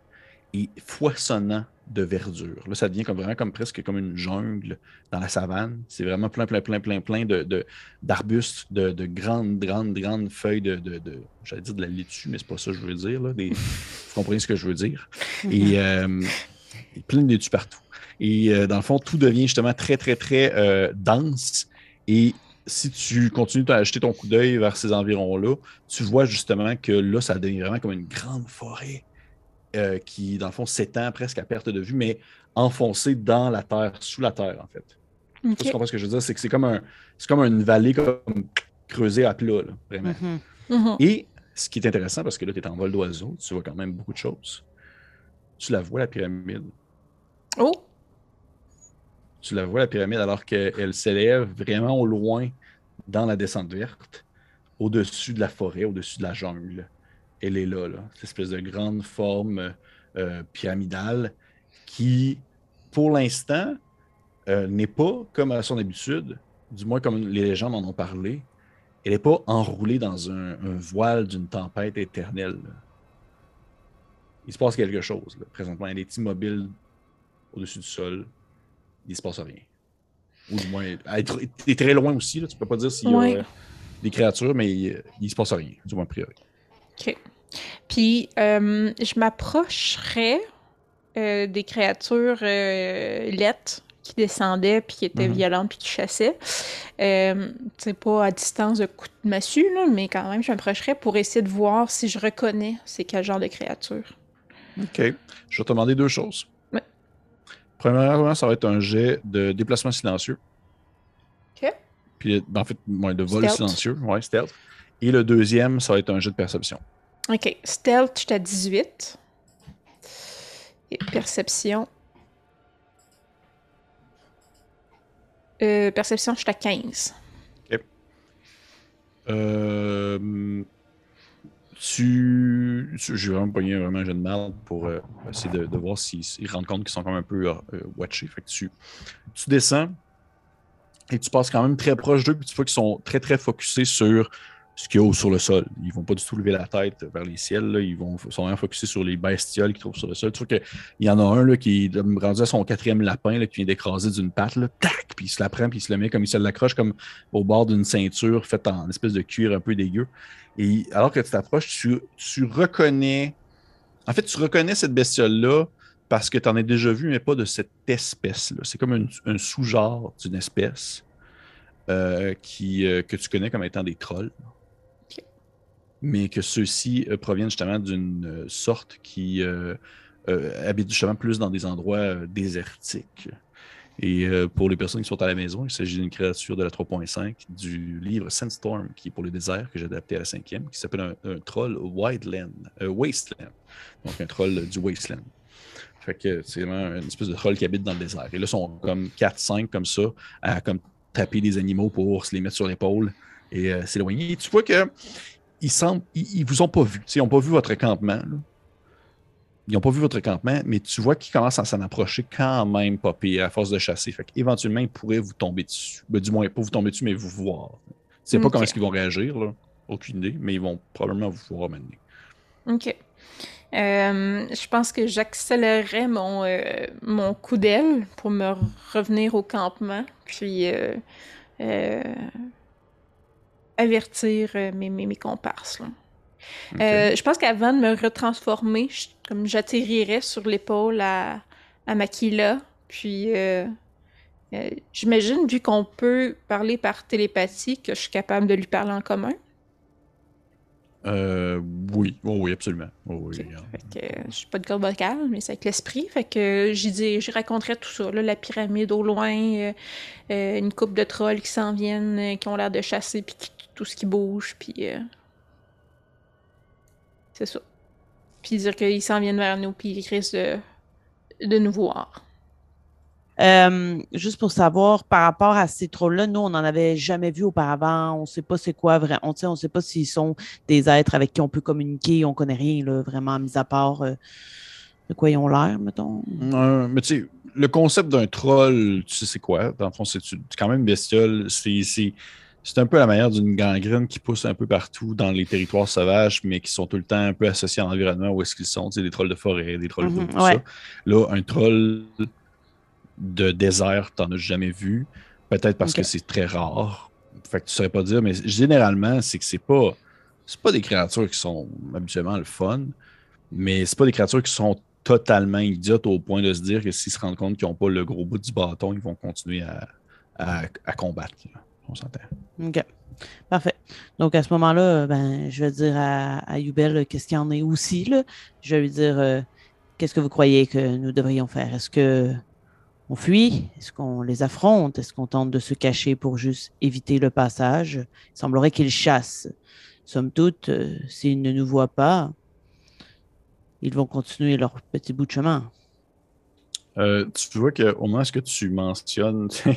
et foisonnant de verdure. Là, ça devient comme vraiment comme presque comme une jungle dans la savane. C'est vraiment plein, plein, plein, plein, plein de, de- d'arbustes, de, de grandes, grandes, grandes feuilles de, j'allais dire de la laitue, mais c'est pas ça que je veux dire. Là, des, <laughs> vous comprenez ce que je veux dire. Et euh, plein de laitue partout. Et euh, dans le fond, tout devient justement très, très, très euh, dense. Et si tu continues à jeter ton coup d'œil vers ces environs-là, tu vois justement que là, ça devient vraiment comme une grande forêt euh, qui, dans le fond, s'étend presque à perte de vue, mais enfoncée dans la terre, sous la terre, en fait. Tu comprends ce que je veux dire. C'est que c'est comme, un, c'est comme une vallée comme creusée à plat, là, vraiment. Mhm. Mhm. Et ce qui est intéressant, parce que là, tu es en vol d'oiseau, tu vois quand même beaucoup de choses. Tu la vois, la pyramide. Oh! Tu la vois, la pyramide, alors qu'elle s'élève vraiment au loin dans la descente verte, au-dessus de la forêt, au-dessus de la jungle. Elle est là, là. Cette espèce de grande forme euh, pyramidale qui, pour l'instant, euh, n'est pas comme à son habitude, du moins comme les légendes en ont parlé, elle n'est pas enroulée dans un, voile d'une tempête éternelle. Il se passe quelque chose. Présentement, elle est immobile au-dessus du sol. Il se passe rien. Ou du moins, est, est très loin aussi. Là. Tu peux pas dire s'il y a euh, des créatures, mais il, il se passe rien, du moins a priori. OK. Puis, euh, je m'approcherais euh, des créatures euh, laites qui descendaient, puis qui étaient Mhm. violentes, puis qui chassaient. Euh, c'est pas à distance de coup de massue, là, mais quand même, je m'approcherais pour essayer de voir si je reconnais c'est quel genre de créature. OK. Je vais te demander deux choses. Premièrement, ça va être un jet de déplacement silencieux. OK. Puis, en fait, ouais, de vol Stealth. silencieux, ouais, stealth. Et le deuxième, ça va être un jeu de perception. Ok, stealth, j'étais à 18. Et perception. Euh, perception, j'étais à 15. Euh, tu. J'ai vraiment pogné vraiment un jeu de merde pour euh, essayer de, voir s'ils s'ils rendent compte qu'ils sont quand même un peu euh, euh, watchés. Fait que tu, tu descends et tu passes quand même très proche d'eux, puis tu vois qu'ils sont très très focusés sur ce qu'il y a sur le sol. Ils vont pas du tout lever la tête vers les ciels. Ils vont, sont vraiment focusés sur les bestioles qu'ils trouvent sur le sol. Tu qu'il y en a un là, qui est rendu à son quatrième lapin là, qui vient d'écraser d'une patte. Tac! Puis il se la prend, puis il se le met comme il se l'accroche comme au bord d'une ceinture faite en espèce de cuir un peu dégueu. Et alors que tu t'approches, tu, reconnais. En fait, tu reconnais cette bestiole-là parce que tu en as déjà vu, mais pas de cette espèce-là. C'est comme un, un sous-genre d'une espèce euh, qui, euh, que tu connais comme étant des trolls. Mais que ceux-ci euh, proviennent justement d'une euh, sorte qui euh, habite justement plus dans des endroits désertiques. Et pour les personnes qui sont à la maison, il s'agit d'une créature de la 3.5 du livre Sandstorm, qui est pour le désert, que j'ai adapté à la cinquième, qui s'appelle un, troll Wideland, euh, Wasteland. Donc un troll du Wasteland. Fait que c'est vraiment une espèce de troll qui habite dans le désert. Et là, ils sont comme 4-5 comme ça, à comme taper des animaux pour se les mettre sur l'épaule et euh, s'éloigner. Tu vois que ils semblent, ils, ils vous ont pas vu. Sais, Ils n'ont pas vu votre campement. là. Ils n'ont pas vu votre campement, mais tu vois qu'ils commencent à s'en approcher quand même pas à force de chasser. Fait qu'éventuellement, ils pourraient vous tomber dessus. Ben, du moins, pas vous tomber dessus, mais vous voir. C'est pas Ok. comment est-ce qu'ils vont réagir, là. Aucune idée, mais ils vont probablement vous voir maintenant. Ok. Euh, je pense que j'accélérerais mon, euh, mon coup d'aile pour me revenir au campement, puis euh, euh, avertir euh, mes, mes, mes comparses. là. Euh, je pense qu'avant de me retransformer, je- comme j'atterrirais sur l'épaule à, à Makila, puis euh, euh, j'imagine, vu qu'on peut parler par télépathie, que je suis capable de lui parler en commun? Oui, oh, oui, absolument. Oh, oui. Fait que je suis pas de corde vocale, mais c'est avec l'esprit. Fait que j'y dis, j'y raconterais tout ça. Là, la pyramide au loin, une coupe de trolls qui s'en viennent, qui ont l'air de chasser, puis qui- tout ce qui bouge, puis euh, c'est ça. Puis dire qu'ils s'en viennent vers nous, puis ils risquent de, de nous voir. Euh, juste pour savoir, par rapport à ces trolls-là, nous, on n'en avait jamais vu auparavant. On ne sait pas c'est quoi vraiment. On ne sait pas s'ils sont des êtres avec qui on peut communiquer. On ne connaît rien, là, vraiment, mis à part euh, de quoi ils ont l'air, mettons. Euh, mais tu sais, le concept d'un troll, tu sais c'est quoi? Dans le fond, c'est c'est quand même une bestiole. C'est c'est- un peu la manière d'une gangrène qui pousse un peu partout dans les territoires sauvages, mais qui sont tout le temps un peu associés à l'environnement où est-ce qu'ils sont. Tu sais, des trolls de forêt, des trolls Mhm, d'eau, tout ouais. ça. Là, un troll de désert, t'en as jamais vu. Peut-être parce que c'est très rare. Fait que tu saurais pas dire, mais généralement, c'est que c'est pas. C'est pas des créatures qui sont habituellement le fun, mais c'est pas des créatures qui sont totalement idiotes au point de se dire que s'ils se rendent compte qu'ils n'ont pas le gros bout du bâton, ils vont continuer à, à- à combattre. là. On s'entend. OK. Parfait. Donc, à ce moment-là, ben, je vais dire à, Yubel qu'est-ce qu'il y en est aussi. Là. Je vais lui dire euh, qu'est-ce que vous croyez que nous devrions faire? Est-ce que on fuit? Est-ce qu'on les affronte? Est-ce qu'on tente de se cacher pour juste éviter le passage? Il semblerait qu'ils chassent. Somme toute, euh, s'ils ne nous voient pas, ils vont continuer leur petit bout de chemin. Euh, tu vois qu'au moment où tu mentionnes, <laughs>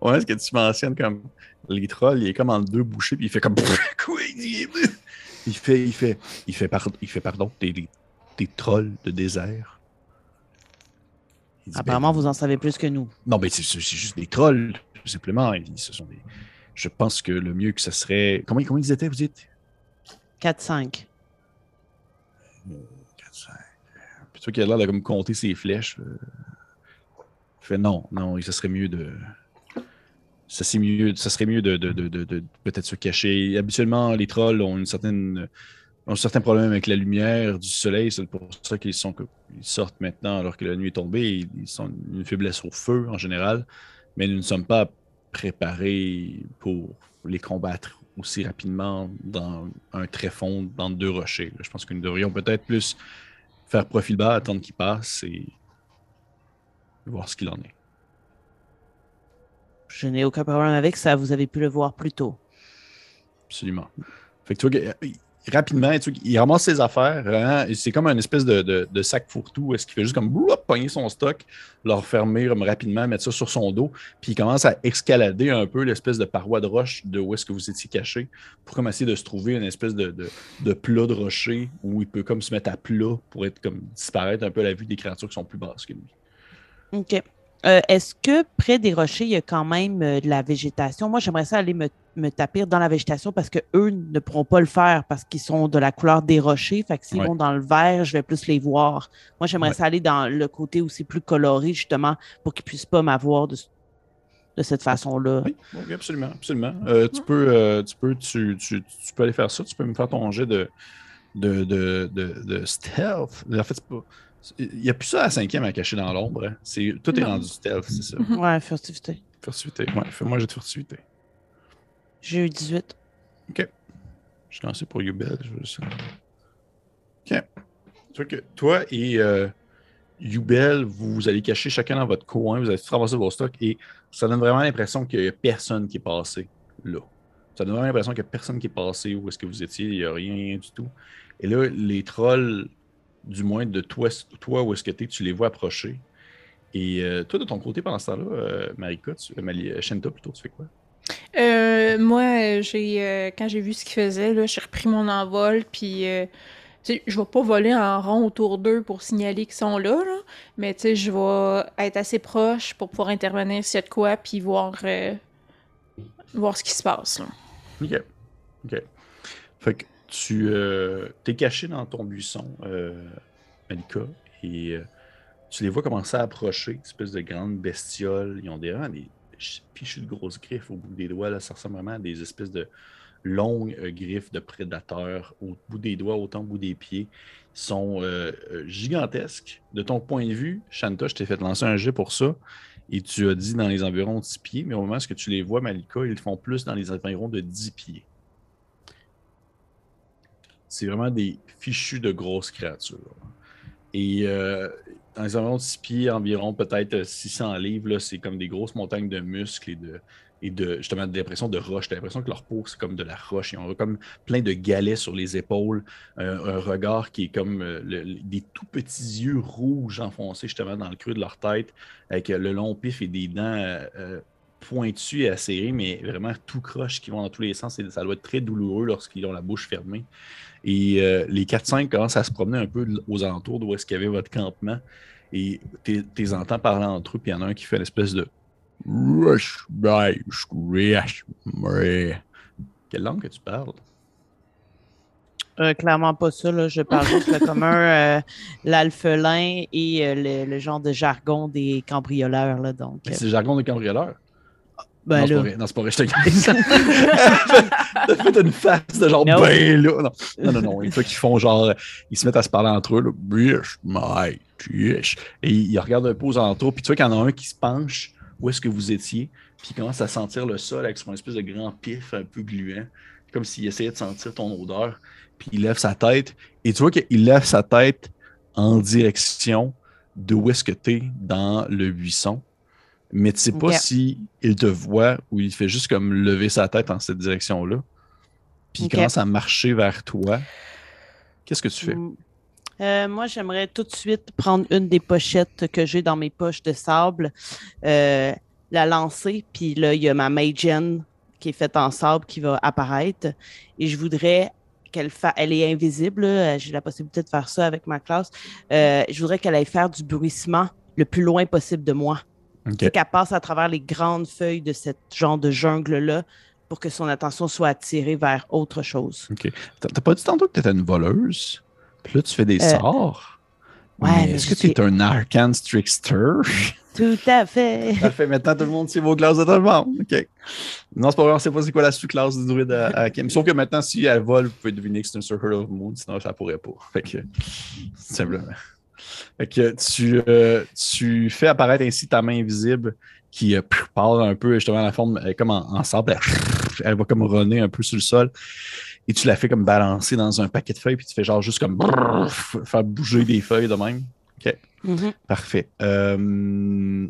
au moment où tu mentionnes comme les trolls, il est comme en deux bouchées, puis il fait comme <laughs> quoi il fait, il fait, il fait, pardon, il fait pardon, des, des, trolls de désert. Dit, Apparemment, ben, vous en savez plus que nous. Non, mais c'est juste des trolls, tout simplement. Il dit, Ce sont des... Je pense que le mieux que ce serait. Comment, comment ils étaient, vous dites? 4-5. 4, 5. Puis toi qui a l'air de comme compter ses flèches. euh, fait non, non, ce serait mieux de. Ça, c'est mieux, ça serait mieux de, peut-être se cacher. Habituellement, les trolls ont une certaine ont un certain problème avec la lumière du soleil. C'est pour ça qu'ils sont ils sortent maintenant alors que la nuit est tombée. Ils sont une faiblesse au feu en général. Mais nous ne sommes pas préparés pour les combattre aussi rapidement dans un tréfonds dans deux rochers. Je pense que nous devrions peut-être plus faire profil bas, attendre qu'il passe et voir ce qu'il en est. Je n'ai aucun problème avec ça. Vous avez pu le voir plus tôt. Absolument. Fait que tu vois, rapidement, il ramasse ses affaires. Hein, c'est comme un espèce de, sac fourre-tout. Est-ce qu'il fait juste comme pogner son stock, le refermer rapidement, mettre ça sur son dos, puis il commence à escalader un peu l'espèce de paroi de roche de où est-ce que vous étiez caché pour comme essayer de se trouver une espèce de, plat de rocher où il peut comme se mettre à plat pour être comme disparaître un peu à la vue des créatures qui sont plus basses que lui. OK. Euh, est-ce que près des rochers, il y a quand même euh, de la végétation? Moi, j'aimerais ça aller me, me, taper dans la végétation parce qu'eux ne pourront pas le faire parce qu'ils sont de la couleur des rochers. Fait que s'ils vont dans le vert, je vais plus les voir. Moi, j'aimerais ça aller dans le côté où c'est plus coloré, justement, pour qu'ils ne puissent pas m'avoir de, de, cette façon-là. Oui, absolument, absolument. Euh, tu, peux, tu, peux, tu, tu, tu, peux aller faire ça. Tu peux me faire ton jet de, de, de, de stealth. En fait, c'est pas il n'y a plus ça à cinquième à cacher dans l'ombre. Hein. C'est, tout est rendu stealth, c'est ça. Ouais, furtivité. Furtivité, ouais. Fais-moi j'ai de furtivité. J'ai eu 18. OK. Je suis lancé pour Yubel. Je. OK. Que toi et euh, Yubel, vous allez cacher chacun dans votre coin, vous allez traverser vos stocks et ça donne vraiment l'impression qu'il n'y a personne qui est passé là. Ça donne vraiment l'impression qu'il n'y a personne qui est passé où est-ce que vous étiez, il n'y a rien du tout. Et là, les trolls du moins de toi, toi où est-ce que tu es, tu les vois approcher. Et euh, toi, de ton côté, pendant ce temps-là, euh, Marika, tu, euh, Shenta plutôt, tu fais quoi? Moi, j'ai quand j'ai vu ce qu'ils faisaient, j'ai repris mon envol, puis je vais pas voler en rond autour d'eux pour signaler qu'ils sont là, mais je vais être assez proche pour pouvoir intervenir s'il y a de quoi, puis voir, voir ce qui se passe. OK. OK. Fait que tu euh, es caché dans ton buisson, euh, Malika, et euh, tu les vois commencer à approcher, espèce de grandes bestioles. Ils ont des, des fichus de grosses griffes au bout des doigts. Là, ça ressemble vraiment à des espèces de longues griffes de prédateurs au bout des doigts, autant au bout des pieds. Ils sont gigantesques. De ton point de vue, Shanta, je t'ai fait lancer un jet pour ça. Et tu as dit dans les environs de 6 pieds, mais au moment où tu les vois, Malika, ils font plus dans les environs de 10 pieds. C'est vraiment des fichus de grosses créatures. Et euh, dans les environs de 6 pieds, environ peut-être 600 livres, c'est comme des grosses montagnes de muscles et de, et de justement l'impression de roche. T'as l'impression que leur peau, c'est comme de la roche. Ils ont comme plein de galets sur les épaules, un regard qui est comme euh, des tout petits yeux rouges enfoncés justement dans le creux de leur tête, avec euh, le long pif et des dents pointues et acérées, mais vraiment tout croche qui vont dans tous les sens. Ça doit être très douloureux lorsqu'ils ont la bouche fermée. Et euh, les 4-5 commencent à se promener un peu aux alentours d'où est-ce qu'il y avait votre campement. Et tu les entends parler entre eux, puis il y en a un qui fait l'espèce de. Quelle langue que tu parles? Euh, clairement pas ça. Là. Je parle juste le <laughs> commun, euh, l'alphelin et le, genre de jargon des cambrioleurs. Là, donc, C'est le jargon des cambrioleurs? Ben non, c'est pas vrai, je te gagne. <laughs> T'as fait une face de genre, ben là. Non, non, non. Une fois qu'ils font genre, ils se mettent à se parler entre eux, là, biche, my, biche. Et ils regardent un peu aux alentours, puis tu vois qu'il y en a un qui se penche où est-ce que vous étiez, puis il commence à sentir le sol avec son espèce de grand pif un peu gluant, comme s'il essayait de sentir ton odeur, puis il lève sa tête, et tu vois qu'il lève sa tête en direction de où est-ce que tu es dans le buisson mais tu sais pas si il te voit ou il fait juste comme lever sa tête en cette direction-là. Puis il commence à marcher vers toi. Qu'est-ce que tu fais? Mm. Euh, moi, j'aimerais tout de suite prendre une des pochettes que j'ai dans mes poches de sable, euh, la lancer, puis là, il y a ma Magen qui est faite en sable qui va apparaître. Et je voudrais qu'elle fa... elle est invisible, j'ai la possibilité de faire ça avec ma classe. Euh, je voudrais qu'elle aille faire du bruissement le plus loin possible de moi. Qu'elle passe à travers les grandes feuilles de ce genre de jungle-là pour que son attention soit attirée vers autre chose. OK. T'as pas dit tantôt que tu étais une voleuse? Puis là, tu fais des euh, sorts? Ouais, est-ce que tu es un arcane trickster? <laughs> Tout à fait. Parfait. Maintenant, tout le monde sait vos classes de tout le monde. OK. Non, c'est pas vrai, on sait pas c'est quoi la sous-classe du druide à, Kim. Sauf que maintenant, si elle vole, vous pouvez deviner que c'est un Circle of Moon, sinon ça pourrait pas. Fait que, simplement. Fait que tu, euh, tu fais apparaître ainsi ta main invisible qui euh, part un peu justement la forme comme en, sable. Elle, va comme runner un peu sur le sol. Et tu la fais comme balancer dans un paquet de feuilles, puis tu fais genre juste comme faire bouger des feuilles de même. OK. Mhm. Parfait. Euh,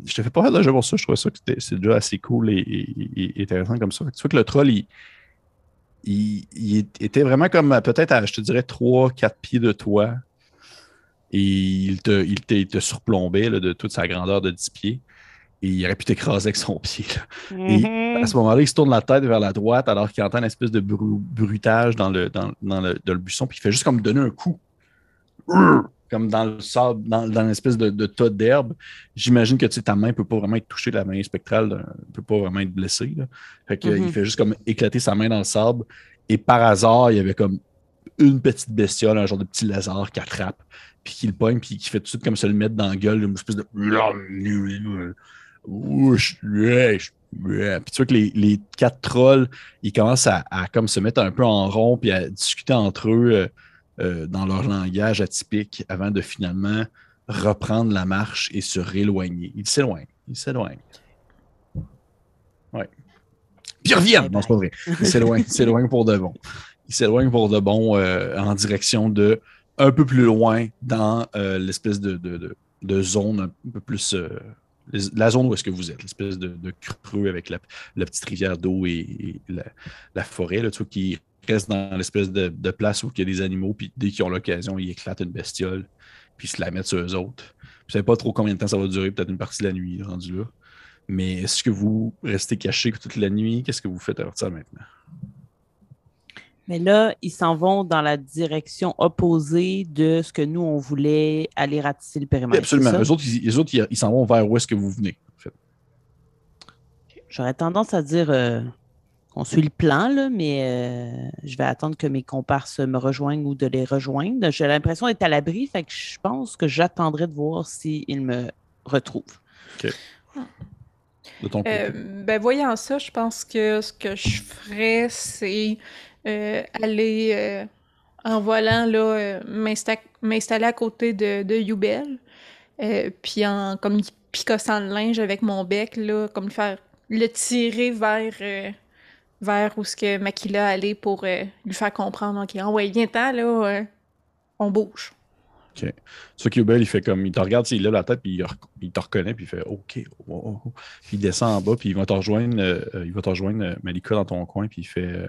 je te fais pas mal de jeu pour ça. Je trouve ça que c'était- c'est déjà assez cool et, et- et intéressant comme ça. Tu vois que le troll, il, il- il était vraiment comme peut-être à, je te dirais, 3-4 pieds de toi. Et il te, il te, il te surplombait là, de toute sa grandeur de 10 pieds. Et il aurait pu t'écraser avec son pied. là. Et Mhm. à ce moment-là, il se tourne la tête vers la droite alors qu'il entend une espèce de bru- bruitage dans le, dans, dans le, dans le buisson. Puis il fait juste comme donner un coup. Comme dans le sable, dans, dans l'espèce de, de tas d'herbe. J'imagine que ta main ne peut pas vraiment être touchée, la main spectrale ne peut pas vraiment être blessée. là. Fait que. Il fait juste comme éclater sa main dans le sable. Et par hasard, il y avait comme une petite bestiole, un genre de petit lézard qui attrape, puis qui le pogne, puis qui fait tout de suite comme se le mettre dans la gueule, une espèce de. Puis tu vois que les, les quatre trolls, ils commencent à, comme se mettre un peu en rond, puis à discuter entre eux euh, euh, dans leur langage atypique avant de finalement reprendre la marche et se rééloigner. Ils s'éloignent, ils s'éloignent. Ouais. Puis ils reviennent, non, c'est pas vrai. Ils s'éloignent <laughs> pour de bon. Ils s'éloignent pour de bon euh, en direction de un peu plus loin dans euh, l'espèce de, de, de- zone un peu plus. euh, la zone où est-ce que vous êtes, l'espèce de, creux avec la, petite rivière d'eau et, la, forêt, là, tu qui reste dans l'espèce de, de place où il y a des animaux, puis dès qu'ils ont l'occasion, ils éclatent une bestiole, puis ils se la mettent sur eux autres. Je ne sais pas trop combien de temps ça va durer, peut-être une partie de la nuit rendu là. Mais est-ce que vous restez caché toute la nuit? Qu'est-ce que vous faites à partir de maintenant? Mais là, ils s'en vont dans la direction opposée de ce que nous, on voulait aller ratisser le Oui, périmètre. absolument. Eux autres, ils, autres, ils- ils s'en vont vers où est-ce que vous venez. en fait? J'aurais tendance à dire euh, qu'on suit le plan, là, mais euh, je vais attendre que mes comparses me rejoignent ou de les rejoindre. J'ai l'impression d'être à l'abri, fait que je pense que j'attendrai de voir s'ils me retrouvent. De ton côté. Euh, ben, voyant ça, je pense que ce que je ferais, c'est euh, aller euh, en volant, là, euh, m'insta- m'installer à côté de, de Youbel, puis en comme picossant le linge avec mon bec, là, comme faire le tirer vers, vers où ce que Makila allait pour lui faire comprendre, ok, ah ouais, viens-t'en, là, on bouge. Ce qui il fait comme, il te regarde, il lève la tête, puis il, il te reconnaît, puis il fait OK. oh, oh, oh. Puis il descend en bas, puis il va te rejoindre, il va te rejoindre Malika dans ton coin, puis il fait.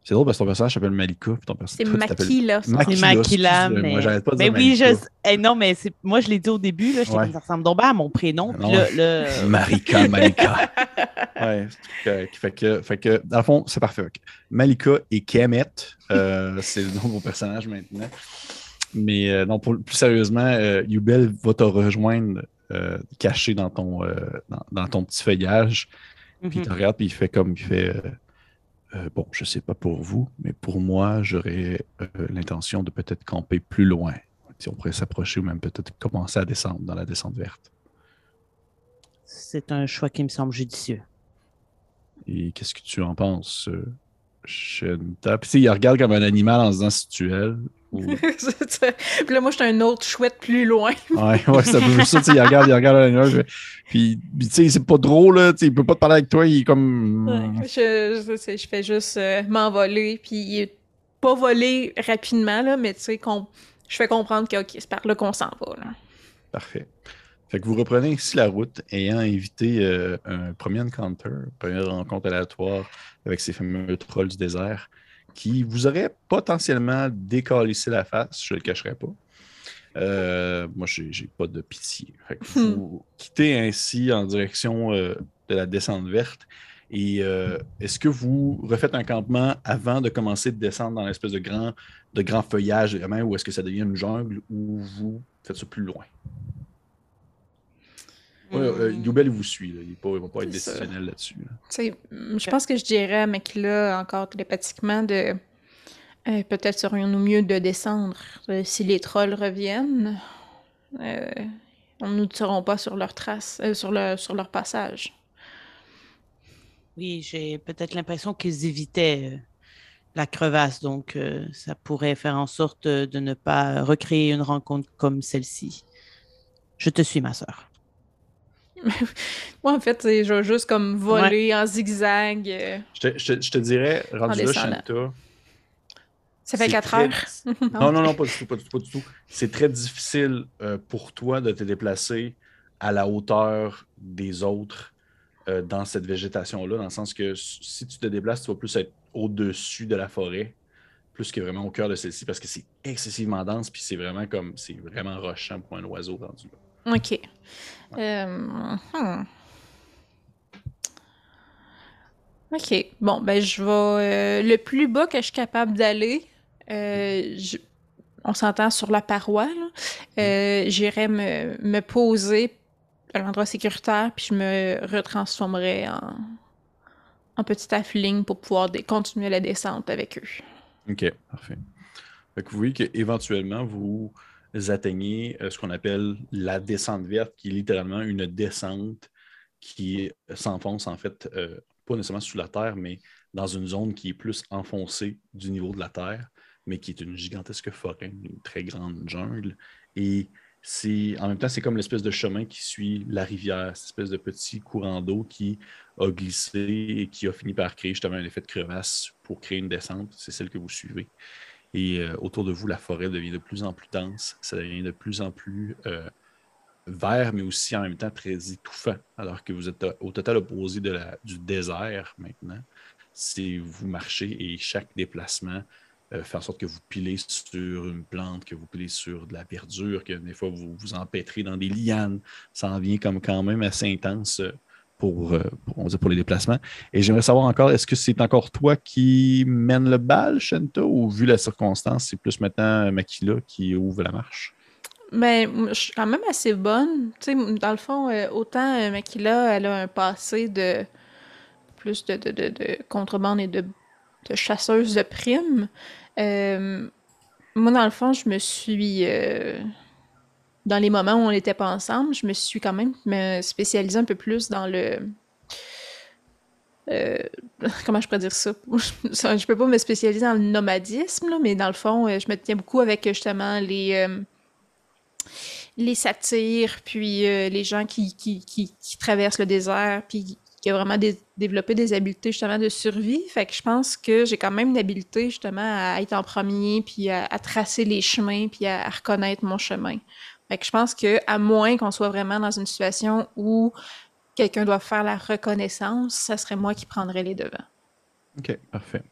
Euh, C'est drôle parce que ton personnage s'appelle Malika, puis ton personnage. C'est Makila, C'est Makila, mais. moi, j'arrête pas de mais dire oui, je. Eh, non, mais c'est moi, je l'ai dit au début, là, Ouais. comme ça ressemble donc bien à mon prénom. puis là, <laughs> Marika, Malika. <laughs> ouais, c'est correct. Fait que, fait que, dans le fond, c'est parfait. Malika et Kemet, euh, <laughs> c'est le nom de vos personnages maintenant. Mais euh, non, pour, plus sérieusement, euh, Yubel va te rejoindre euh, caché dans ton, euh, dans, dans ton petit feuillage. Puis il mhm. te regarde, puis il fait comme il fait. Euh, bon, je sais pas pour vous, mais pour moi, j'aurais euh, l'intention de peut-être camper plus loin. Si on pourrait s'approcher ou même peut-être commencer à descendre dans la descente verte. c'est un choix qui me semble judicieux. Et qu'est-ce que tu en penses, euh, Shenita? Puis il regarde comme un animal en se disant si tu es. <laughs> Ça. Puis là, moi, j'étais un autre chouette plus loin. Ouais, ouais, c'est un peu ça. tu sais, Il regarde, il regarde Puis, tu sais, c'est pas drôle, là. tu sais, Il peut pas te parler avec toi. Il est comme. Ouais, je, je, fais juste euh, m'envoler, puis pas voler rapidement, là, mais tu sais, je fais comprendre que ok, c'est par là qu'on s'en va. Là. Parfait. Fait que vous reprenez ici la route, ayant évité euh, un premier encounter, première rencontre aléatoire avec ces fameux trolls du désert, qui vous auraient potentiellement décalissé la face, je ne le cacherai pas. Euh, moi, j'ai pas de pitié. Fait que vous quittez ainsi en direction euh, de la descente verte. Et euh, est-ce que vous refaites un campement avant de commencer de descendre dans l'espèce de grand, de grand feuillage vraiment, ou est-ce que ça devient une jungle ou vous faites ça plus loin? Ouais, euh. Youbel, il vous suit. Là. Il ne va pas être décisionnel là-dessus. là. Tu sais, mm, je pense que je dirais à Makila encore télépathiquement de euh, peut-être serions-nous mieux de descendre euh, si les trolls reviennent. Euh, nous ne serons pas sur leur trace, euh, sur, leur, sur leur passage. Oui, j'ai peut-être l'impression qu'ils évitaient euh, la crevasse, donc euh, ça pourrait faire en sorte euh, de ne pas recréer une rencontre comme celle-ci. Je te suis, ma sœur. <laughs> Moi, en fait, c'est- je vais juste comme voler en zigzag. euh, Je te, je te- je te dirais, rendu là, Ça fait c'est 4 très- heures. <laughs> Non, non, non, pas du tout, pas du tout, pas du tout. C'est très difficile euh, pour toi de te déplacer à la hauteur des autres euh, dans cette végétation-là, dans le sens que si tu te déplaces, tu vas plus être au-dessus de la forêt, plus que vraiment au cœur de celle-ci, parce que c'est excessivement dense, puis c'est vraiment comme, c'est vraiment rochant pour un oiseau rendu là. Ok. Euh, hmm. Ok. Bon, ben, je vais. euh, le plus bas que je suis capable d'aller, euh, je- on s'entend sur la paroi. Euh, J'irai me, me poser à l'endroit sécuritaire, puis je me retransformerai en, en petit affling pour pouvoir continuer la descente avec eux. OK, parfait. Fait que vous voyez qu'éventuellement, vous atteignez euh, ce qu'on appelle la descente verte, qui est littéralement une descente qui s'enfonce en fait, euh, pas nécessairement sous la terre, mais dans une zone qui est plus enfoncée du niveau de la terre, mais qui est une gigantesque forêt, une très grande jungle. Et en même temps, c'est comme l'espèce de chemin qui suit la rivière, cette espèce de petit courant d'eau qui a glissé et qui a fini par créer justement un effet de crevasse pour créer une descente. C'est celle que vous suivez. Et euh, autour de vous, la forêt devient de plus en plus dense, ça devient de plus en plus euh, vert, mais aussi en même temps très étouffant, alors que vous êtes euh, au total opposé de du désert maintenant. C'est vous marchez et chaque déplacement fait en sorte que vous pilez sur une plante, que vous pilez sur de la verdure, que des fois vous vous empêtrez dans des lianes. Ça en vient comme quand même assez intense pour, euh, pour, les déplacements. Et j'aimerais savoir encore, est-ce que c'est encore toi qui mène le bal, Shenta, ou vu la circonstance, c'est plus maintenant euh, Makila qui ouvre la marche? Mais moi, je suis quand même assez bonne. Tu sais, dans le fond, euh, autant Makila, elle a un passé de plus de, de, de, de contrebande et de, chasseuse de primes. Moi, dans le fond, je me suis. Dans les moments où on n'était pas ensemble, je me suis quand même me spécialisée un peu plus dans le. euh, <laughs> comment je pourrais dire <laughs> ça? Je peux pas me spécialiser dans le nomadisme, là, mais dans le fond, euh, je me tiens beaucoup avec justement les. euh, les satyres, puis euh, les gens qui, qui, traversent le désert, puis qui ont vraiment dé- développé des habiletés justement de survie. Fait que je pense que j'ai quand même une habileté justement à être en premier, puis à, tracer les chemins, puis à reconnaître mon chemin. Que je pense que à moins qu'on soit vraiment dans une situation où quelqu'un doit faire la reconnaissance, ça serait moi qui prendrais les devants. OK, parfait.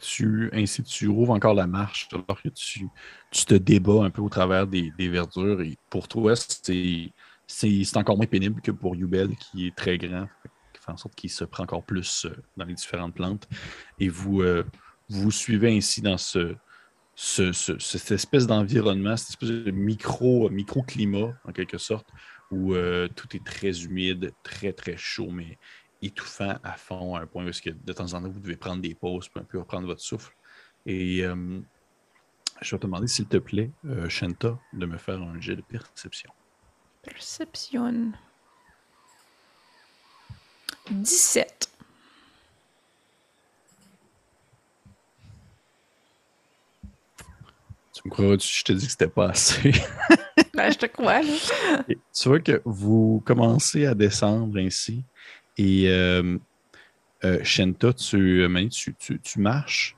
Tu, ainsi, tu rouvres encore la marche alors que tu, tu te débats un peu au travers des, des verdures. Et pour toi, c'est encore moins pénible que pour Yubel, qui est très grand, qui fait en sorte qu'il se prend encore plus euh, dans les différentes plantes. Et vous euh, vous suivez ainsi dans ce, ce- ce- cette espèce d'environnement, cette espèce de micro, microclimat, en quelque sorte, où euh, tout est très humide, très, très chaud, mais étouffant à fond, à un point où que de temps en temps, vous devez prendre des pauses pour un peu reprendre votre souffle. Et euh, je vais te demander, s'il te plaît, euh, Shanta, de me faire un jet de perception. Perception. 17. Tu me croiras-tu, je te dis que c'était pas assez. <laughs> Ben, je te crois, là. Et tu vois que vous commencez à descendre ainsi. Et euh, euh, Shenta, tu, euh, tu, tu- tu marches,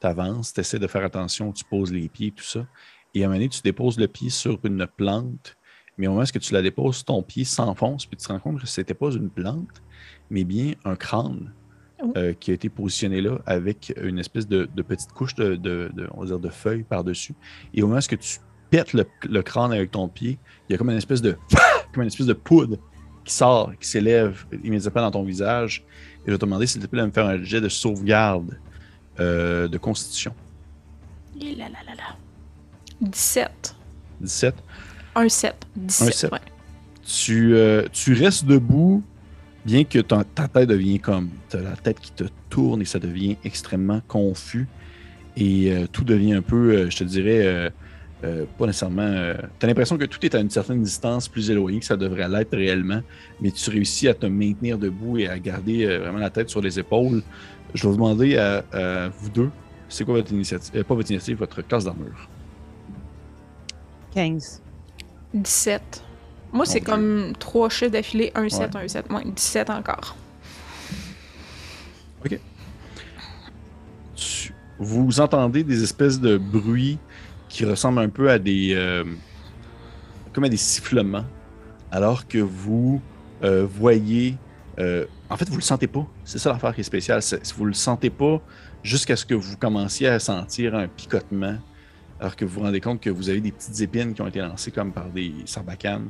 tu avances, tu essaies de faire attention, tu poses les pieds, tout ça. Et à un moment donné, tu déposes le pied sur une plante. Mais au moment où tu la déposes, ton pied s'enfonce, puis tu te rends compte que ce n'était pas une plante, mais bien un crâne. Euh, qui a été positionné là avec une espèce de, de petite couche de, de- de- on va dire de feuilles par-dessus. Et au moment où tu pètes le, le crâne avec ton pied, il y a comme une espèce de <laughs> comme une espèce de poudre qui sort, qui s'élève immédiatement dans ton visage. Et je vais te demander s'il te plaît de me faire un jet de sauvegarde euh, de constitution. Et là, là, là, là. 17. 17. Un 7. 17, sept. ouais. Tu, euh, tu restes debout, bien que ta tête devient comme. Tu as la tête qui te tourne et ça devient extrêmement confus. Et euh, tout devient un peu, euh, je te dirais, euh, euh, pas nécessairement. tu as l'impression que tout est à une certaine distance plus éloignée que ça devrait l'être réellement, mais tu réussis à te maintenir debout et à garder euh, vraiment la tête sur les épaules. Je vais vous demander à, à vous deux, c'est quoi votre initiative, euh, pas votre initiative, votre classe d'armure? 15. 17. Moi, c'est comme trois chiffres d'affilée, un 7, un 7. Ouais, 17 encore. Tu- vous entendez des espèces de bruits qui ressemblent un peu à des. euh, comme à des sifflements, alors que vous euh, voyez. euh, en fait, vous le sentez pas. C'est ça l'affaire qui est spéciale. c'est- Vous le sentez pas jusqu'à ce que vous commenciez à sentir un picotement, alors que vous vous rendez compte que vous avez des petites épines qui ont été lancées comme par des sarbacanes,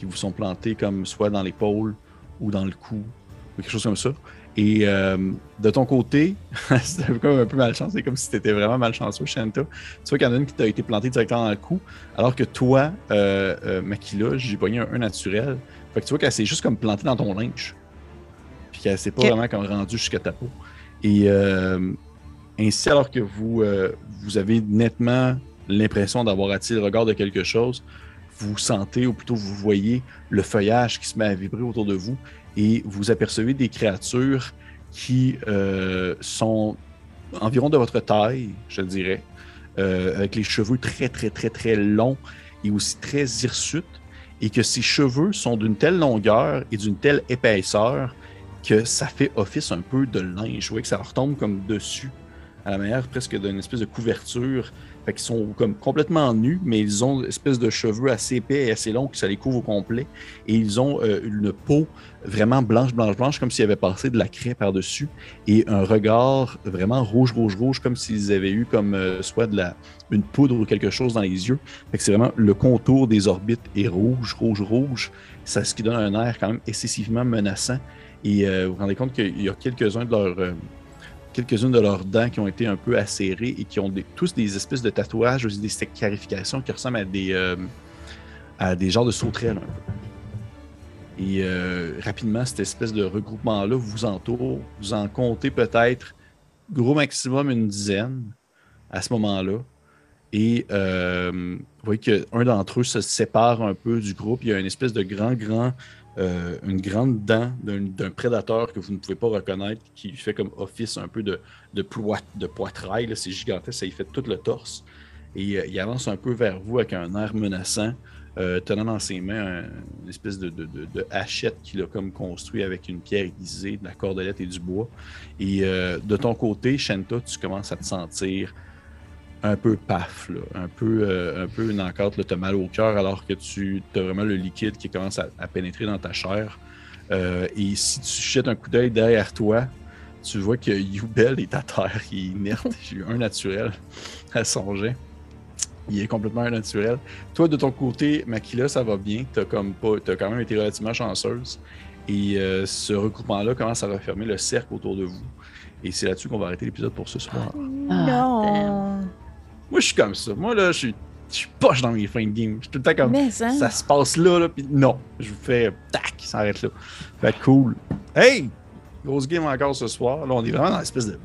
qui vous sont plantées comme soit dans l'épaule ou dans le cou, ou quelque chose comme ça. Et euh, de ton côté, <laughs> c'est comme un peu malchance, c'est comme si tu étais vraiment malchanceux, Shanta. Tu vois qu'il y en a une qui t'a été plantée directement dans le cou, alors que toi, euh, euh, Makila, j'ai pogné un, un naturel. Fait que tu vois qu'elle s'est juste comme plantée dans ton linge. Puis qu'elle s'est pas vraiment comme rendue jusqu'à ta peau. Et euh, ainsi, alors que vous, vous avez nettement l'impression d'avoir attiré le regard de quelque chose, vous sentez, ou plutôt vous voyez le feuillage qui se met à vibrer autour de vous et vous apercevez des créatures qui euh, sont environ de votre taille, je dirais, euh, avec les cheveux très, très, très, très longs et aussi très hirsutes, et que ces cheveux sont d'une telle longueur et d'une telle épaisseur que ça fait office un peu de linge. Vous voyez que ça leur tombe comme dessus, à la manière presque d'une espèce de couverture. Fait qu'ils sont comme complètement nus, mais ils ont une espèce de cheveux assez épais et assez longs que ça les couvre au complet. Et ils ont euh, une peau vraiment blanche, blanche, blanche, comme s'ils avaient passé de la craie par-dessus. Et un regard vraiment rouge, rouge, rouge, comme s'ils avaient eu comme euh, soit de la, une poudre ou quelque chose dans les yeux. Fait que c'est vraiment le contour des orbites est rouge, rouge, rouge. C'est ce qui donne un air quand même excessivement menaçant. Et euh, vous vous rendez compte qu'il y a quelques-uns de leurs. Quelques-unes de leurs dents qui ont été un peu acérées et qui ont tous des espèces de tatouages, aussi des scarifications qui ressemblent à des, euh, à des genres de sauterelles. un peu. Et euh, rapidement, cette espèce de regroupement-là vous entoure. Vous en comptez peut-être gros maximum une dizaine à ce moment-là. Et euh, vous voyez qu'un d'entre eux se sépare un peu du groupe. Il y a une espèce de grand, grand euh, une grande dent d'un prédateur que vous ne pouvez pas reconnaître qui fait comme office un peu de, de, poitrail. C'est gigantesque, ça y fait tout le torse. Et euh, il avance un peu vers vous avec un air menaçant, euh, tenant dans ses mains un- une espèce de, de- de- hachette qu'il a comme construit avec une pierre aiguisée, de la cordelette et du bois. Et de ton côté, Shanta, tu commences à te sentir un peu paf, là, un peu, euh, un peu une encarte, tu as mal au cœur alors que tu as vraiment le liquide qui commence à, à pénétrer dans ta chair. Euh, et si tu jettes un coup d'œil derrière toi, tu vois que Yubel est à terre, il est inerte. <laughs> J'ai eu un naturel à son jet. Il est complètement un naturel. Toi, de ton côté, Makila, ça va bien. Tu as, comme pas, t'as quand même été relativement chanceuse. Et euh, ce regroupement-là commence à refermer le cercle autour de vous. Et c'est là-dessus qu'on va arrêter l'épisode pour ce soir. Ah, non. Moi, je suis comme ça. Moi, là, je suis, je suis poche dans mes fins de game. Je suis tout le temps comme Mais hein? ça se passe là, là, puis non. Je vous fais tac, ça arrête là. Fait cool. Hey! Grosse game encore ce soir. Là, on est vraiment dans l'espèce de.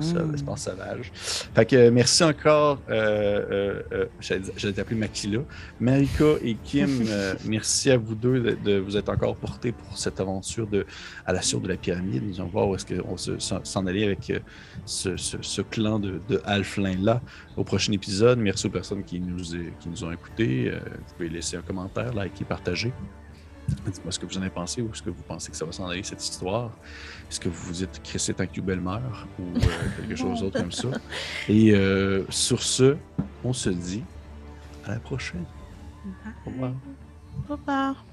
Ça, l'espace sauvage. Fait que euh, merci encore. Euh, euh, euh, J'allais t'appeler Makila. Marika et Kim, <laughs> euh, merci à vous deux de, de vous être encore portés pour cette aventure de, à la suite de la pyramide. Nous allons voir où est-ce qu'on se- s'en allait avec euh, ce, ce- ce clan de, de Halflin-là au prochain épisode. Merci aux personnes qui nous, qui nous ont écoutés. Vous pouvez laisser un commentaire, liker, partager. Dites-moi ce que vous en avez pensé ou ce que vous pensez que ça va s'en aller, cette histoire. Est-ce que vous vous dites Chrissy tant que Belle meurt ou euh, quelque chose d'autre comme ça? <laughs> Et euh, sur ce, on se dit à la prochaine. Au revoir. Au revoir.